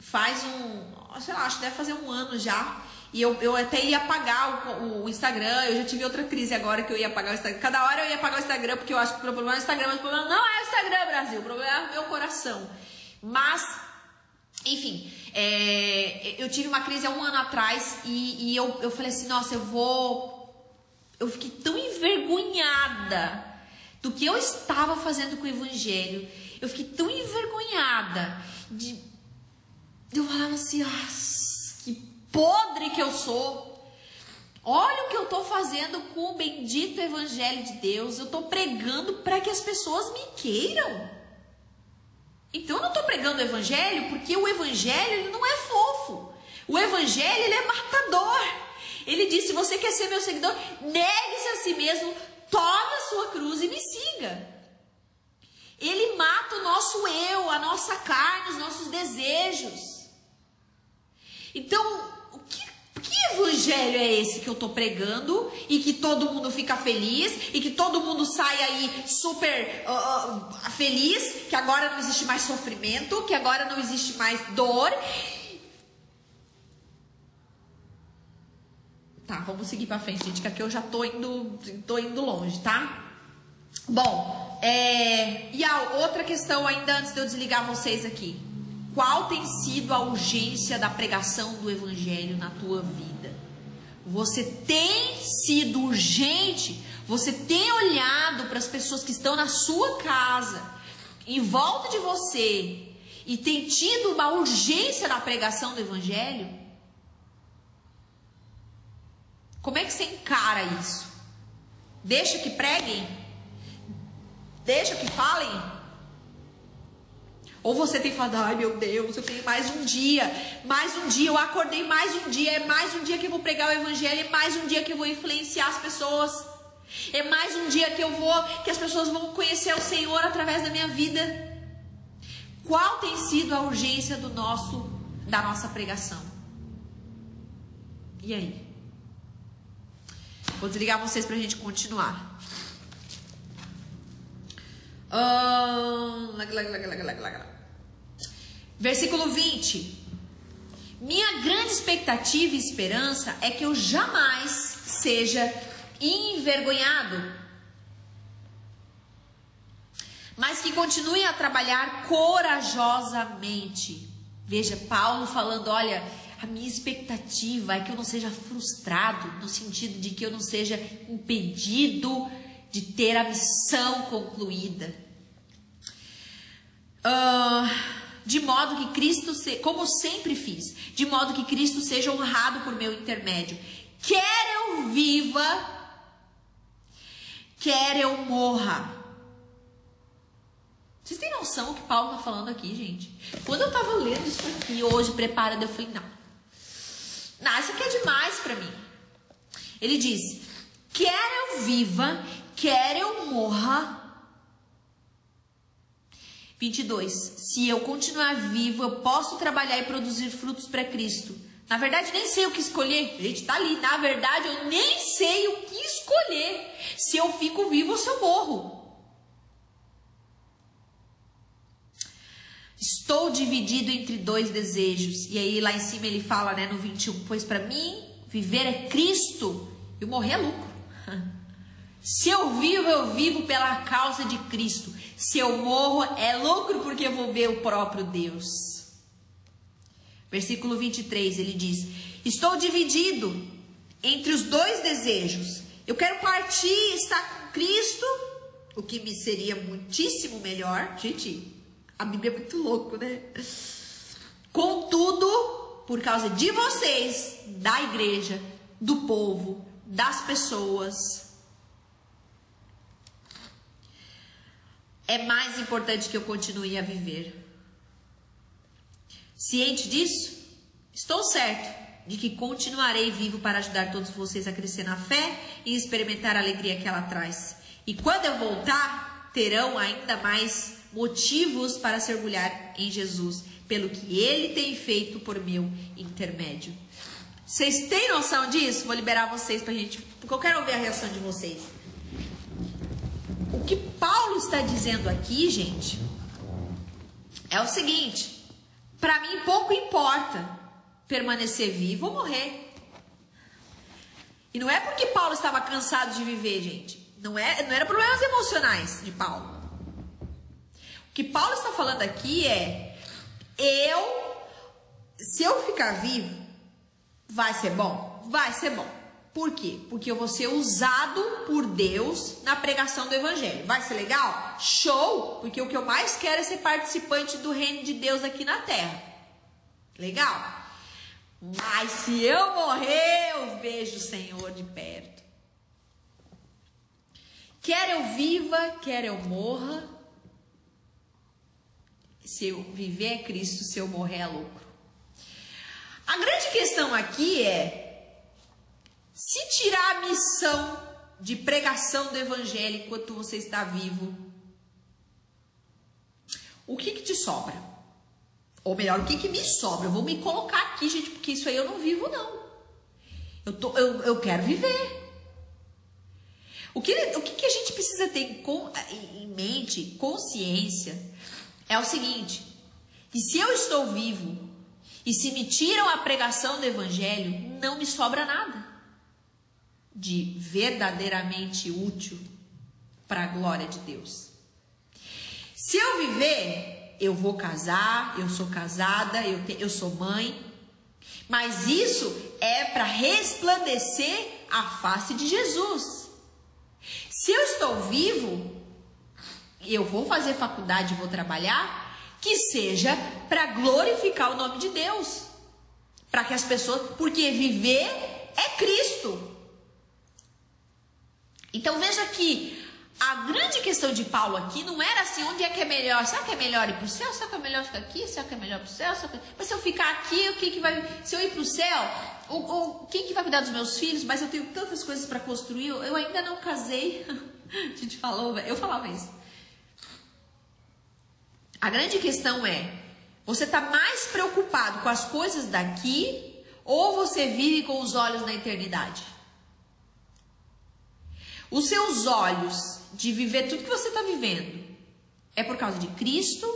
Faz um, sei lá, acho que deve fazer um ano já. E eu, eu até ia apagar o, o, Instagram. Eu já tive outra crise agora que eu ia apagar o Instagram. Cada hora eu ia apagar o Instagram porque eu acho que o problema é o Instagram, mas o problema não é o Instagram, Brasil. O problema é o meu coração. Mas, enfim, é, eu tive uma crise há um ano atrás e, e eu, eu falei assim: nossa, eu vou. Eu fiquei tão envergonhada do que eu estava fazendo com o evangelho. Eu fiquei tão envergonhada de. Eu falava assim: ah, que podre que eu sou. Olha o que eu estou fazendo com o bendito evangelho de Deus. Eu estou pregando para que as pessoas me queiram. Então eu não estou pregando o evangelho porque o evangelho ele não é fofo. O evangelho ele é matador. Ele diz: se você quer ser meu seguidor, negue-se a si mesmo, tome a sua cruz e me siga. Ele mata o nosso eu, a nossa carne, os nossos desejos. Então, o que que evangelho é esse que eu tô pregando e que todo mundo fica feliz e que todo mundo sai aí super uh, feliz, que agora não existe mais sofrimento, que agora não existe mais dor? Tá, vamos seguir para frente, gente, que aqui eu já tô indo, tô indo longe, tá? Bom, é, e a outra questão ainda antes de eu desligar vocês aqui. Qual tem sido a urgência da pregação do evangelho na tua vida? Você tem sido urgente? Você tem olhado para as pessoas que estão na sua casa, em volta de você, e tem tido uma urgência na pregação do evangelho? Como é que você encara isso? Deixa que preguem? Deixa que falem? Ou você tem falado, ai meu Deus, eu tenho mais um dia, mais um dia, eu acordei mais um dia, é mais um dia que eu vou pregar o evangelho, é mais um dia que eu vou influenciar as pessoas. É mais um dia que eu vou, que as pessoas vão conhecer o Senhor através da minha vida. Qual tem sido a urgência do nosso, da nossa pregação? E aí? Vou desligar vocês para a gente continuar. Versículo 20. Minha grande expectativa e esperança é que eu jamais seja envergonhado, mas que continue a trabalhar corajosamente. Veja, Paulo falando: olha, a minha expectativa é que eu não seja frustrado, no sentido de que eu não seja impedido de ter a missão concluída. Uh, de modo que Cristo, se, como sempre fiz, de modo que Cristo seja honrado por meu intermédio. Quer eu viva, quer eu morra. Vocês têm noção do que Paulo está falando aqui, gente? Quando eu estava lendo isso aqui hoje, preparada, eu falei, não. Não, isso aqui é demais para mim. Ele diz: quer eu viva, quer eu morra, 22. Se eu continuar vivo, eu posso trabalhar e produzir frutos para Cristo. Na verdade, nem sei o que escolher. Gente, tá ali. Na verdade, eu nem sei o que escolher. Se eu fico vivo ou se eu morro. Estou dividido entre dois desejos. E aí lá em cima ele fala, né, no 21, pois para mim viver é Cristo e morrer é lucro. [LAUGHS] Se eu vivo, eu vivo pela causa de Cristo. Se eu morro, é lucro porque eu vou ver o próprio Deus. Versículo 23, ele diz: Estou dividido entre os dois desejos. Eu quero partir e estar com Cristo, o que me seria muitíssimo melhor. Gente, a Bíblia é muito louco, né? Contudo, por causa de vocês, da igreja, do povo, das pessoas. É mais importante que eu continue a viver. Ciente disso, estou certo de que continuarei vivo para ajudar todos vocês a crescer na fé e experimentar a alegria que ela traz. E quando eu voltar, terão ainda mais motivos para se orgulhar em Jesus, pelo que ele tem feito por meu intermédio. Vocês têm noção disso? Vou liberar vocês para a gente, porque eu quero ouvir a reação de vocês. O que Paulo está dizendo aqui, gente, é o seguinte: para mim pouco importa permanecer vivo ou morrer. E não é porque Paulo estava cansado de viver, gente. Não, é, não era problemas emocionais de Paulo. Que Paulo está falando aqui é: eu, se eu ficar vivo, vai ser bom? Vai ser bom. Por quê? Porque eu vou ser usado por Deus na pregação do evangelho. Vai ser legal? Show! Porque o que eu mais quero é ser participante do reino de Deus aqui na terra. Legal? Mas se eu morrer, eu vejo o Senhor de perto. Quer eu viva, quer eu morra. Se eu viver é Cristo, se eu morrer é lucro. A grande questão aqui é: se tirar a missão de pregação do evangelho enquanto você está vivo, o que, que te sobra? Ou melhor, o que, que me sobra? Eu vou me colocar aqui, gente, porque isso aí eu não vivo, não. Eu, tô, eu, eu quero viver. O que, o que, que a gente precisa ter com, em mente, consciência, é o seguinte: que se eu estou vivo e se me tiram a pregação do evangelho, não me sobra nada de verdadeiramente útil para a glória de Deus. Se eu viver eu vou casar, eu sou casada, eu, te, eu sou mãe. Mas isso é para resplandecer a face de Jesus. Se eu estou vivo, eu vou fazer faculdade, vou trabalhar, que seja para glorificar o nome de Deus. Para que as pessoas, porque viver é Cristo. Então veja que a grande questão de Paulo aqui não era assim, onde é que é melhor? Será que é melhor ir para o céu? Será que é melhor ficar aqui? Será que é melhor para o céu? Que... Mas se eu ficar aqui, o que, que vai. Se eu ir para o céu, quem que vai cuidar dos meus filhos? Mas eu tenho tantas coisas para construir, eu ainda não casei. [LAUGHS] A gente falou, eu falava isso. A grande questão é: você está mais preocupado com as coisas daqui ou você vive com os olhos na eternidade? Os seus olhos de viver tudo que você está vivendo é por causa de Cristo?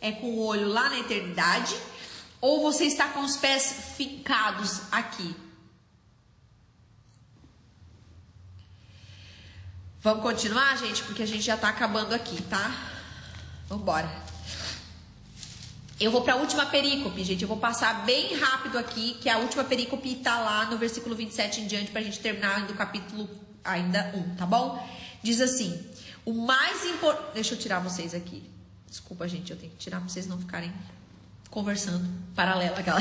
É com o olho lá na eternidade? Ou você está com os pés fincados aqui? Vamos continuar, gente? Porque a gente já está acabando aqui, tá? Vamos embora. Eu vou para a última perícope, gente. Eu vou passar bem rápido aqui, que a última perícope está lá no versículo 27 em diante, para a gente terminar do capítulo ainda 1, tá bom? Diz assim: o mais importante. Deixa eu tirar vocês aqui. Desculpa, gente, eu tenho que tirar para vocês não ficarem conversando paralela aquela.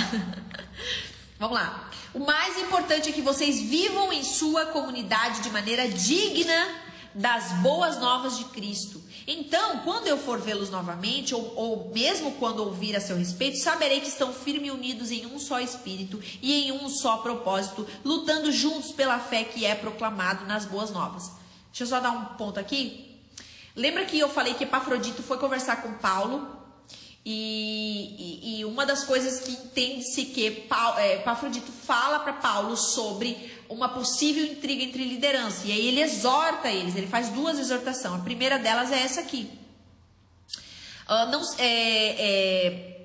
[LAUGHS] Vamos lá. O mais importante é que vocês vivam em sua comunidade de maneira digna das boas novas de Cristo. Então, quando eu for vê-los novamente, ou, ou, mesmo quando ouvir a seu respeito, saberei que estão firmes e unidos em um só espírito e em um só propósito, lutando juntos pela fé que é proclamado nas boas novas. Deixa eu só dar um ponto aqui. Lembra que eu falei que Epafrodito foi conversar com Paulo e, e, e uma das coisas que entende-se que Paulo, é, Epafrodito fala para Paulo sobre uma possível intriga entre liderança. E aí ele exorta eles, ele faz duas exortações. A primeira delas é essa aqui. Uh, não, é, é,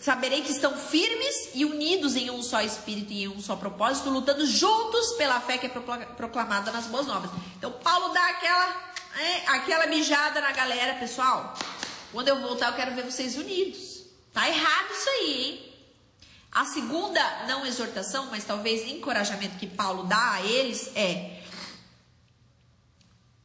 saberei que estão firmes e unidos em um só espírito e em um só propósito, lutando juntos pela fé que é proclamada nas boas novas. Então Paulo dá aquela, é, aquela mijada na galera, pessoal. Quando eu voltar, eu quero ver vocês unidos. Tá errado isso aí, hein? A segunda, não exortação, mas talvez encorajamento que Paulo dá a eles é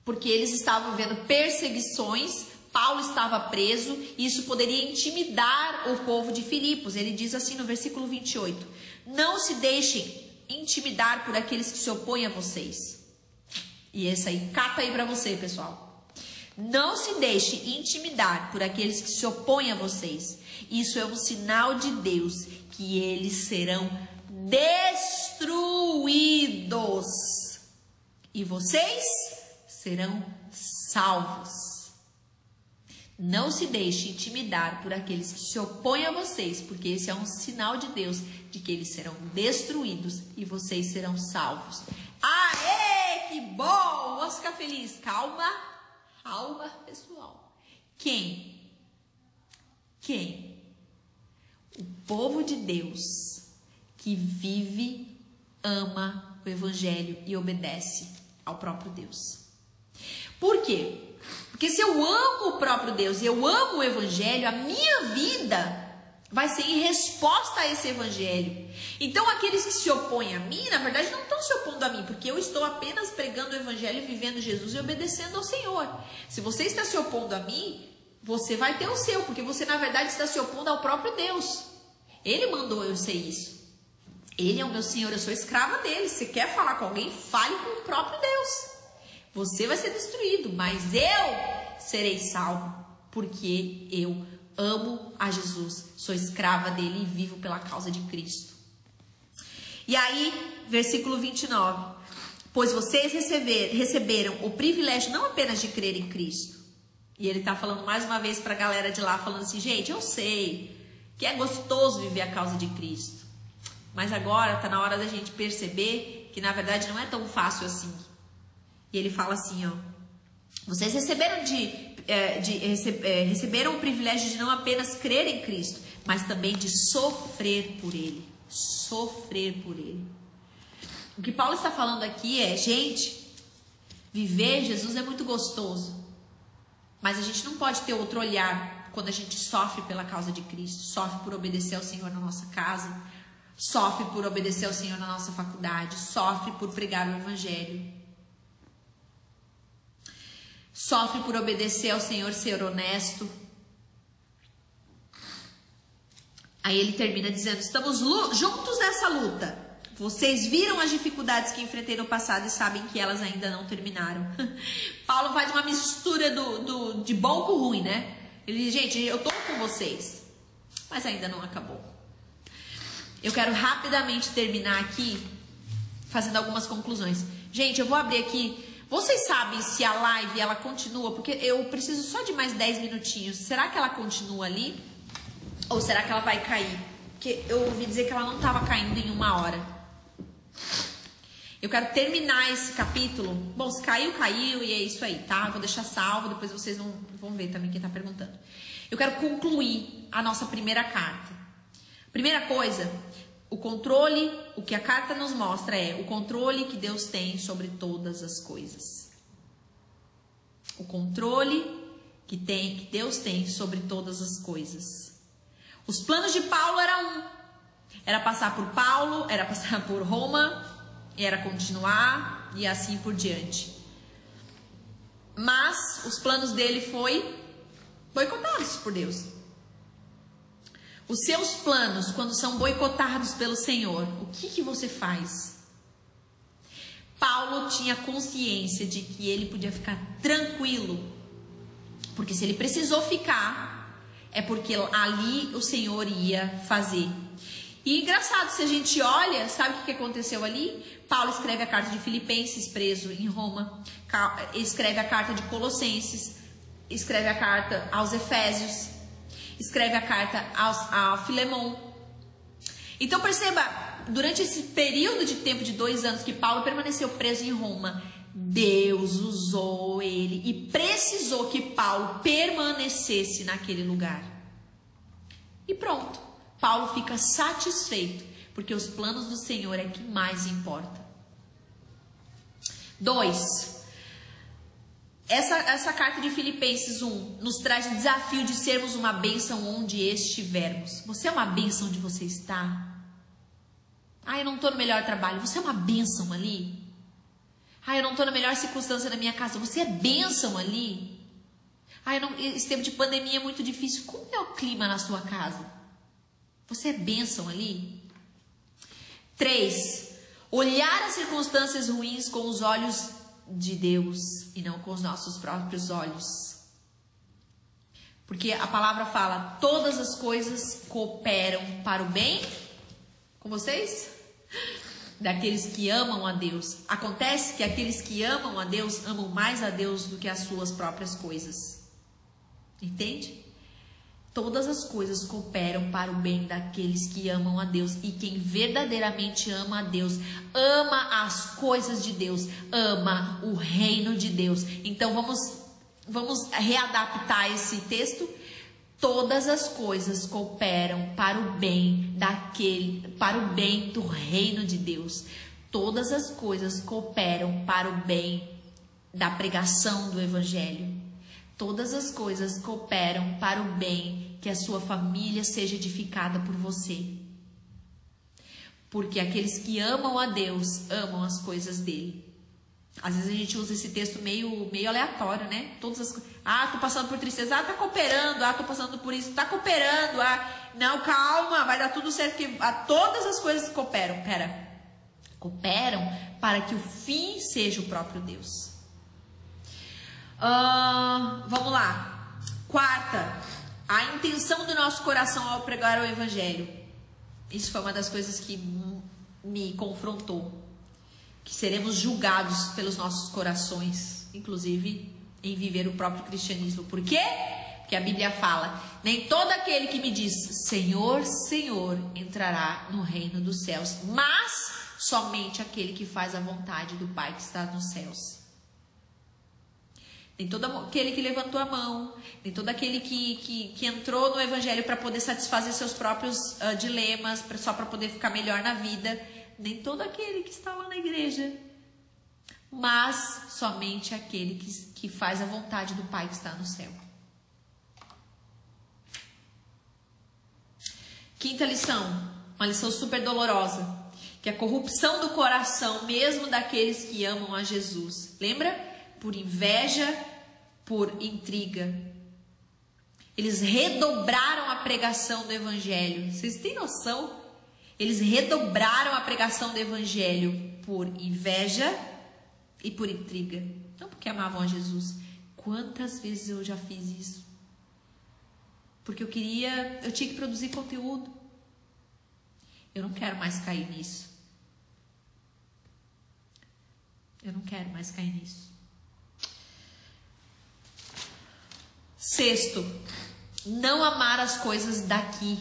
porque eles estavam vendo perseguições, Paulo estava preso, e isso poderia intimidar o povo de Filipos. Ele diz assim no versículo 28: Não se deixem intimidar por aqueles que se opõem a vocês. E esse aí, cata aí para você, pessoal. Não se deixe intimidar por aqueles que se opõem a vocês. Isso é um sinal de Deus que eles serão destruídos. E vocês serão salvos. Não se deixe intimidar por aqueles que se opõem a vocês, porque esse é um sinal de Deus de que eles serão destruídos e vocês serão salvos. Aê, que bom! Vamos ficar feliz. Calma, calma, pessoal. Quem? Quem? O povo de Deus que vive, ama o evangelho e obedece ao próprio Deus. Por quê? Porque se eu amo o próprio Deus e eu amo o Evangelho, a minha vida vai ser em resposta a esse Evangelho. Então, aqueles que se opõem a mim, na verdade, não estão se opondo a mim, porque eu estou apenas pregando o Evangelho, vivendo Jesus e obedecendo ao Senhor. Se você está se opondo a mim, você vai ter o seu, porque você, na verdade, está se opondo ao próprio Deus. Ele mandou eu ser isso. Ele é o meu Senhor, eu sou escrava dele. Se quer falar com alguém, fale com o próprio Deus. Você vai ser destruído, mas eu serei salvo, porque eu amo a Jesus, sou escrava dele e vivo pela causa de Cristo. E aí, versículo 29. Pois vocês receber, receberam o privilégio não apenas de crer em Cristo. E ele está falando mais uma vez para a galera de lá, falando assim: gente, eu sei que é gostoso viver a causa de Cristo. Mas agora está na hora da gente perceber que na verdade não é tão fácil assim. E ele fala assim, ó. Vocês receberam de, é, de é, receberam o privilégio de não apenas crer em Cristo, mas também de sofrer por Ele. Sofrer por Ele. O que Paulo está falando aqui é, gente, viver Jesus é muito gostoso, mas a gente não pode ter outro olhar quando a gente sofre pela causa de Cristo, sofre por obedecer ao Senhor na nossa casa, sofre por obedecer ao Senhor na nossa faculdade, sofre por pregar o Evangelho sofre por obedecer ao Senhor, ser honesto. Aí ele termina dizendo: Estamos juntos nessa luta. Vocês viram as dificuldades que enfrentei no passado e sabem que elas ainda não terminaram. [LAUGHS] Paulo faz uma mistura do, do, de bom com ruim, né? Ele diz: Gente, eu tô com vocês, mas ainda não acabou. Eu quero rapidamente terminar aqui fazendo algumas conclusões. Gente, eu vou abrir aqui vocês sabem se a live ela continua? Porque eu preciso só de mais 10 minutinhos. Será que ela continua ali? Ou será que ela vai cair? Porque eu ouvi dizer que ela não estava caindo em uma hora. Eu quero terminar esse capítulo. Bom, se caiu, caiu e é isso aí, tá? vou deixar salvo, depois vocês vão, vão ver também quem está perguntando. Eu quero concluir a nossa primeira carta. Primeira coisa, o controle, o que a carta nos mostra é o controle que Deus tem sobre todas as coisas. O controle que tem que Deus tem sobre todas as coisas. Os planos de Paulo era um. Era passar por Paulo, era passar por Roma, era continuar e assim por diante. Mas os planos dele foi boicotados por Deus. Os seus planos, quando são boicotados pelo Senhor, o que, que você faz? Paulo tinha consciência de que ele podia ficar tranquilo, porque se ele precisou ficar, é porque ali o Senhor ia fazer. E engraçado, se a gente olha, sabe o que aconteceu ali? Paulo escreve a carta de Filipenses, preso em Roma, escreve a carta de Colossenses, escreve a carta aos Efésios, escreve a carta aos, a Filemon. Então perceba, durante esse período de tempo de dois anos que Paulo permaneceu preso em Roma, Deus usou ele e precisou que Paulo permanecesse naquele lugar. E pronto, Paulo fica satisfeito, porque os planos do Senhor é que mais importa. Dois, essa, essa carta de Filipenses 1 nos traz o desafio de sermos uma bênção onde estivermos. Você é uma bênção onde você está? Ah, eu não estou no melhor trabalho. Você é uma bênção ali? Ah, eu não estou na melhor circunstância da minha casa. Você é bênção ali? Ah, não, esse tempo de pandemia é muito difícil. Como é o clima na sua casa? Você é bênção ali? Três. Olhar as circunstâncias ruins com os olhos de Deus e não com os nossos próprios olhos. Porque a palavra fala: todas as coisas cooperam para o bem com vocês? Daqueles que amam a Deus. Acontece que aqueles que amam a Deus amam mais a Deus do que as suas próprias coisas. Entende? Todas as coisas cooperam para o bem daqueles que amam a Deus. E quem verdadeiramente ama a Deus, ama as coisas de Deus, ama o reino de Deus. Então vamos, vamos readaptar esse texto. Todas as coisas cooperam para o bem daquele, para o bem do reino de Deus. Todas as coisas cooperam para o bem da pregação do evangelho. Todas as coisas cooperam para o bem que a sua família seja edificada por você. Porque aqueles que amam a Deus amam as coisas dele. Às vezes a gente usa esse texto meio, meio aleatório, né? Todas as Ah, tô passando por tristeza. Ah, tá cooperando. Ah, tô passando por isso. Tá cooperando. Ah, não, calma, vai dar tudo certo. Que ah, todas as coisas cooperam. Pera. Cooperam para que o fim seja o próprio Deus. Vamos lá. Quarta, a intenção do nosso coração ao pregar o evangelho. Isso foi uma das coisas que me confrontou. Que seremos julgados pelos nossos corações, inclusive em viver o próprio cristianismo. Por quê? Porque a Bíblia fala: nem todo aquele que me diz Senhor, Senhor entrará no reino dos céus, mas somente aquele que faz a vontade do Pai que está nos céus. Nem todo aquele que levantou a mão, nem todo aquele que, que, que entrou no evangelho para poder satisfazer seus próprios uh, dilemas, só para poder ficar melhor na vida, nem todo aquele que está lá na igreja, mas somente aquele que, que faz a vontade do Pai que está no céu. Quinta lição, uma lição super dolorosa, que é a corrupção do coração, mesmo daqueles que amam a Jesus. Lembra? Por inveja, por intriga. Eles redobraram a pregação do evangelho. Vocês têm noção? Eles redobraram a pregação do evangelho por inveja e por intriga. Não porque amavam a Jesus. Quantas vezes eu já fiz isso? Porque eu queria, eu tinha que produzir conteúdo. Eu não quero mais cair nisso. Eu não quero mais cair nisso. Sexto, não amar as coisas daqui.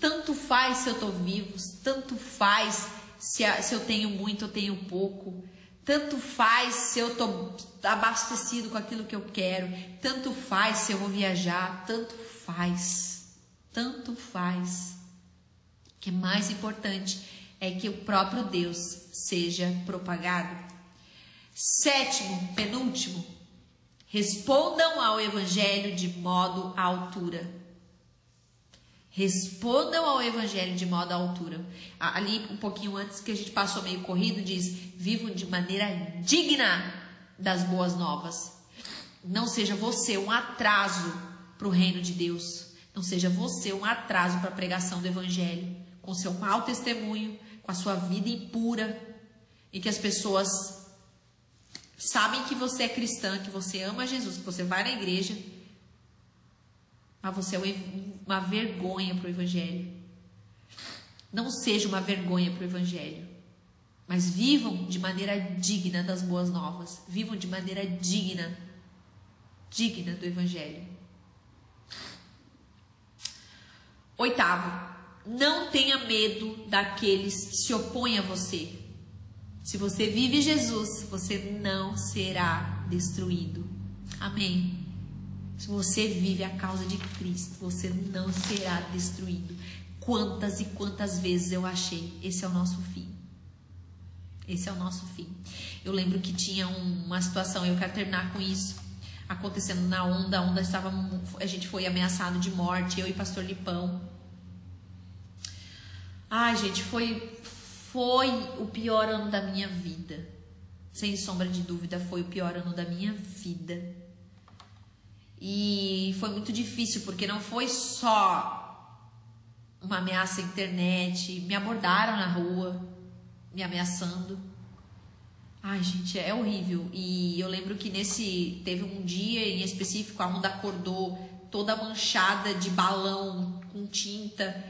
Tanto faz se eu estou vivo, tanto faz se, se eu tenho muito ou tenho pouco. Tanto faz se eu estou abastecido com aquilo que eu quero. Tanto faz se eu vou viajar. Tanto faz. Tanto faz. O que é mais importante é que o próprio Deus seja propagado. Sétimo, penúltimo, Respondam ao Evangelho de modo à altura. Respondam ao Evangelho de modo à altura. Ali, um pouquinho antes que a gente passou meio corrido, diz: vivam de maneira digna das boas novas. Não seja você um atraso para o reino de Deus. Não seja você um atraso para a pregação do Evangelho. Com seu mau testemunho, com a sua vida impura, e que as pessoas sabem que você é cristã, que você ama Jesus, que você vai na igreja, mas você é uma vergonha para o Evangelho. Não seja uma vergonha para o Evangelho, mas vivam de maneira digna das boas novas, vivam de maneira digna, digna do Evangelho. Oitavo, não tenha medo daqueles que se opõem a você. Se você vive Jesus, você não será destruído. Amém. Se você vive a causa de Cristo, você não será destruído. Quantas e quantas vezes eu achei, esse é o nosso fim. Esse é o nosso fim. Eu lembro que tinha uma situação, eu quero terminar com isso, acontecendo na onda, a onda estava, a gente foi ameaçado de morte, eu e pastor Lipão. Ai, gente, foi foi o pior ano da minha vida. Sem sombra de dúvida, foi o pior ano da minha vida. E foi muito difícil, porque não foi só uma ameaça à internet. Me abordaram na rua, me ameaçando. Ai, gente, é horrível. E eu lembro que nesse teve um dia em específico a onda acordou toda manchada de balão com tinta.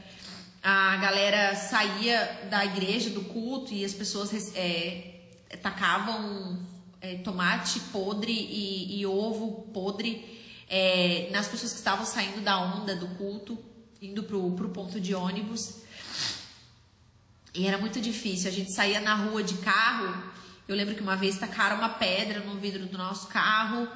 A galera saía da igreja, do culto, e as pessoas é, tacavam é, tomate podre e, e ovo podre é, nas pessoas que estavam saindo da onda do culto, indo pro, pro ponto de ônibus. E era muito difícil. A gente saía na rua de carro. Eu lembro que uma vez tacaram uma pedra no vidro do nosso carro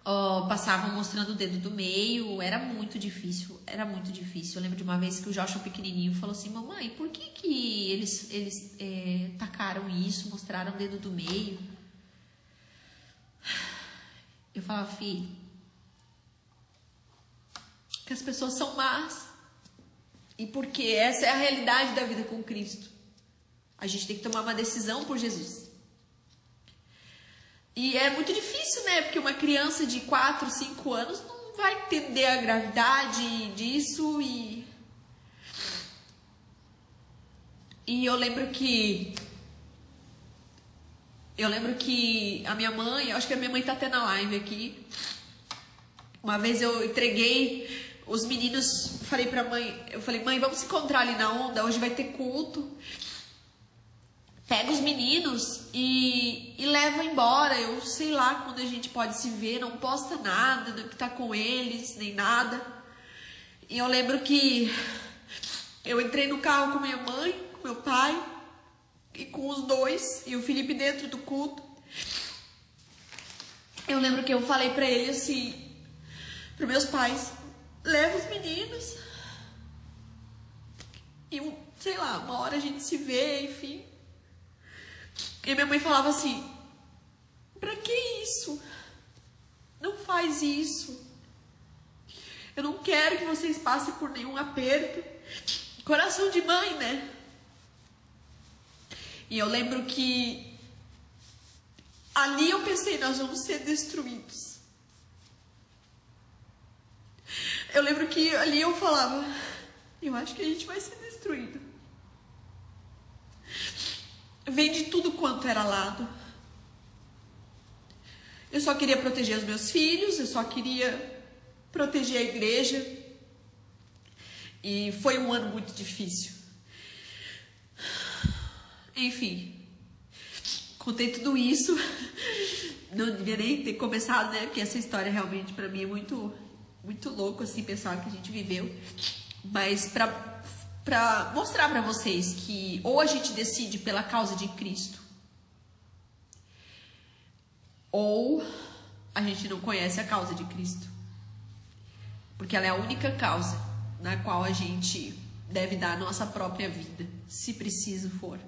uh, passavam mostrando o dedo do meio, era muito difícil, era muito difícil. Eu lembro de uma vez que o Joshua pequenininho falou assim, mamãe, por que que eles, eles é, tacaram isso, mostraram o dedo do meio? Eu falava, filho, que as pessoas são más. E porque essa é a realidade da vida com Cristo. A gente tem que tomar uma decisão por Jesus. E é muito difícil, né? Porque uma criança de 4, 5 anos não vai entender a gravidade disso e. E eu lembro que. Eu lembro que a minha mãe, acho que a minha mãe tá até na live aqui. Uma vez eu entreguei os meninos, falei pra mãe, eu falei, mãe, vamos se encontrar ali na onda, hoje vai ter culto pega os meninos e, e leva embora. Eu sei lá quando a gente pode se ver, não posta nada do que tá com eles, nem nada. E eu lembro que eu entrei no carro com minha mãe, com meu pai e com os dois, e o Felipe dentro do culto. Eu lembro que eu falei para ele assim, para meus pais, leva os meninos. E sei lá, uma hora a gente se vê, enfim. E minha mãe falava assim: Pra que isso? Não faz isso. Eu não quero que vocês passem por nenhum aperto. Coração de mãe, né? E eu lembro que ali eu pensei, nós vamos ser destruídos. Eu lembro que ali eu falava, eu acho que a gente vai ser destruído. Vem de tudo quanto era lado. Eu só queria proteger os meus filhos, eu só queria proteger a igreja. E foi um ano muito difícil. Enfim, contei tudo isso. Não devia nem ter começado, né? Porque essa história realmente para mim é muito, muito louco assim pensar que a gente viveu. Mas para para mostrar para vocês que ou a gente decide pela causa de Cristo, ou a gente não conhece a causa de Cristo. Porque ela é a única causa na qual a gente deve dar a nossa própria vida, se preciso for.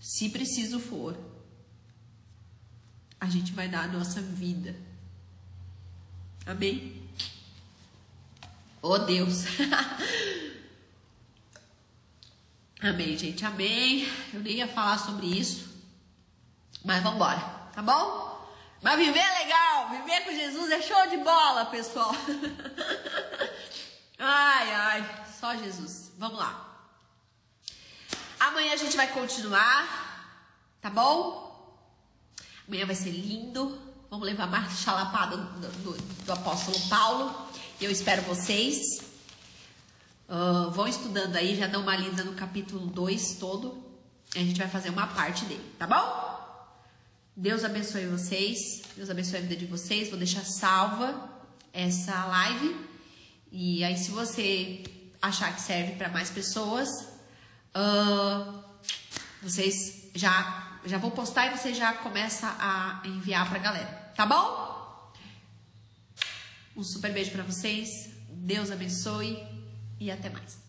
Se preciso for, a gente vai dar a nossa vida. Amém? Oh Deus. [LAUGHS] amém, gente, amém. Eu nem ia falar sobre isso. Mas vamos embora, tá bom? Mas viver é legal, viver com Jesus é show de bola, pessoal. [LAUGHS] ai, ai, só Jesus. Vamos lá. Amanhã a gente vai continuar, tá bom? Amanhã vai ser lindo. Vamos levar mais chalapada do, do, do apóstolo Paulo. Eu espero vocês. Uh, vão estudando aí, já dão uma lida no capítulo 2 todo. A gente vai fazer uma parte dele, tá bom? Deus abençoe vocês. Deus abençoe a vida de vocês. Vou deixar salva essa live. E aí, se você achar que serve para mais pessoas, uh, vocês já já vou postar e você já começa a enviar pra galera, tá bom? Um super beijo para vocês. Deus abençoe e até mais.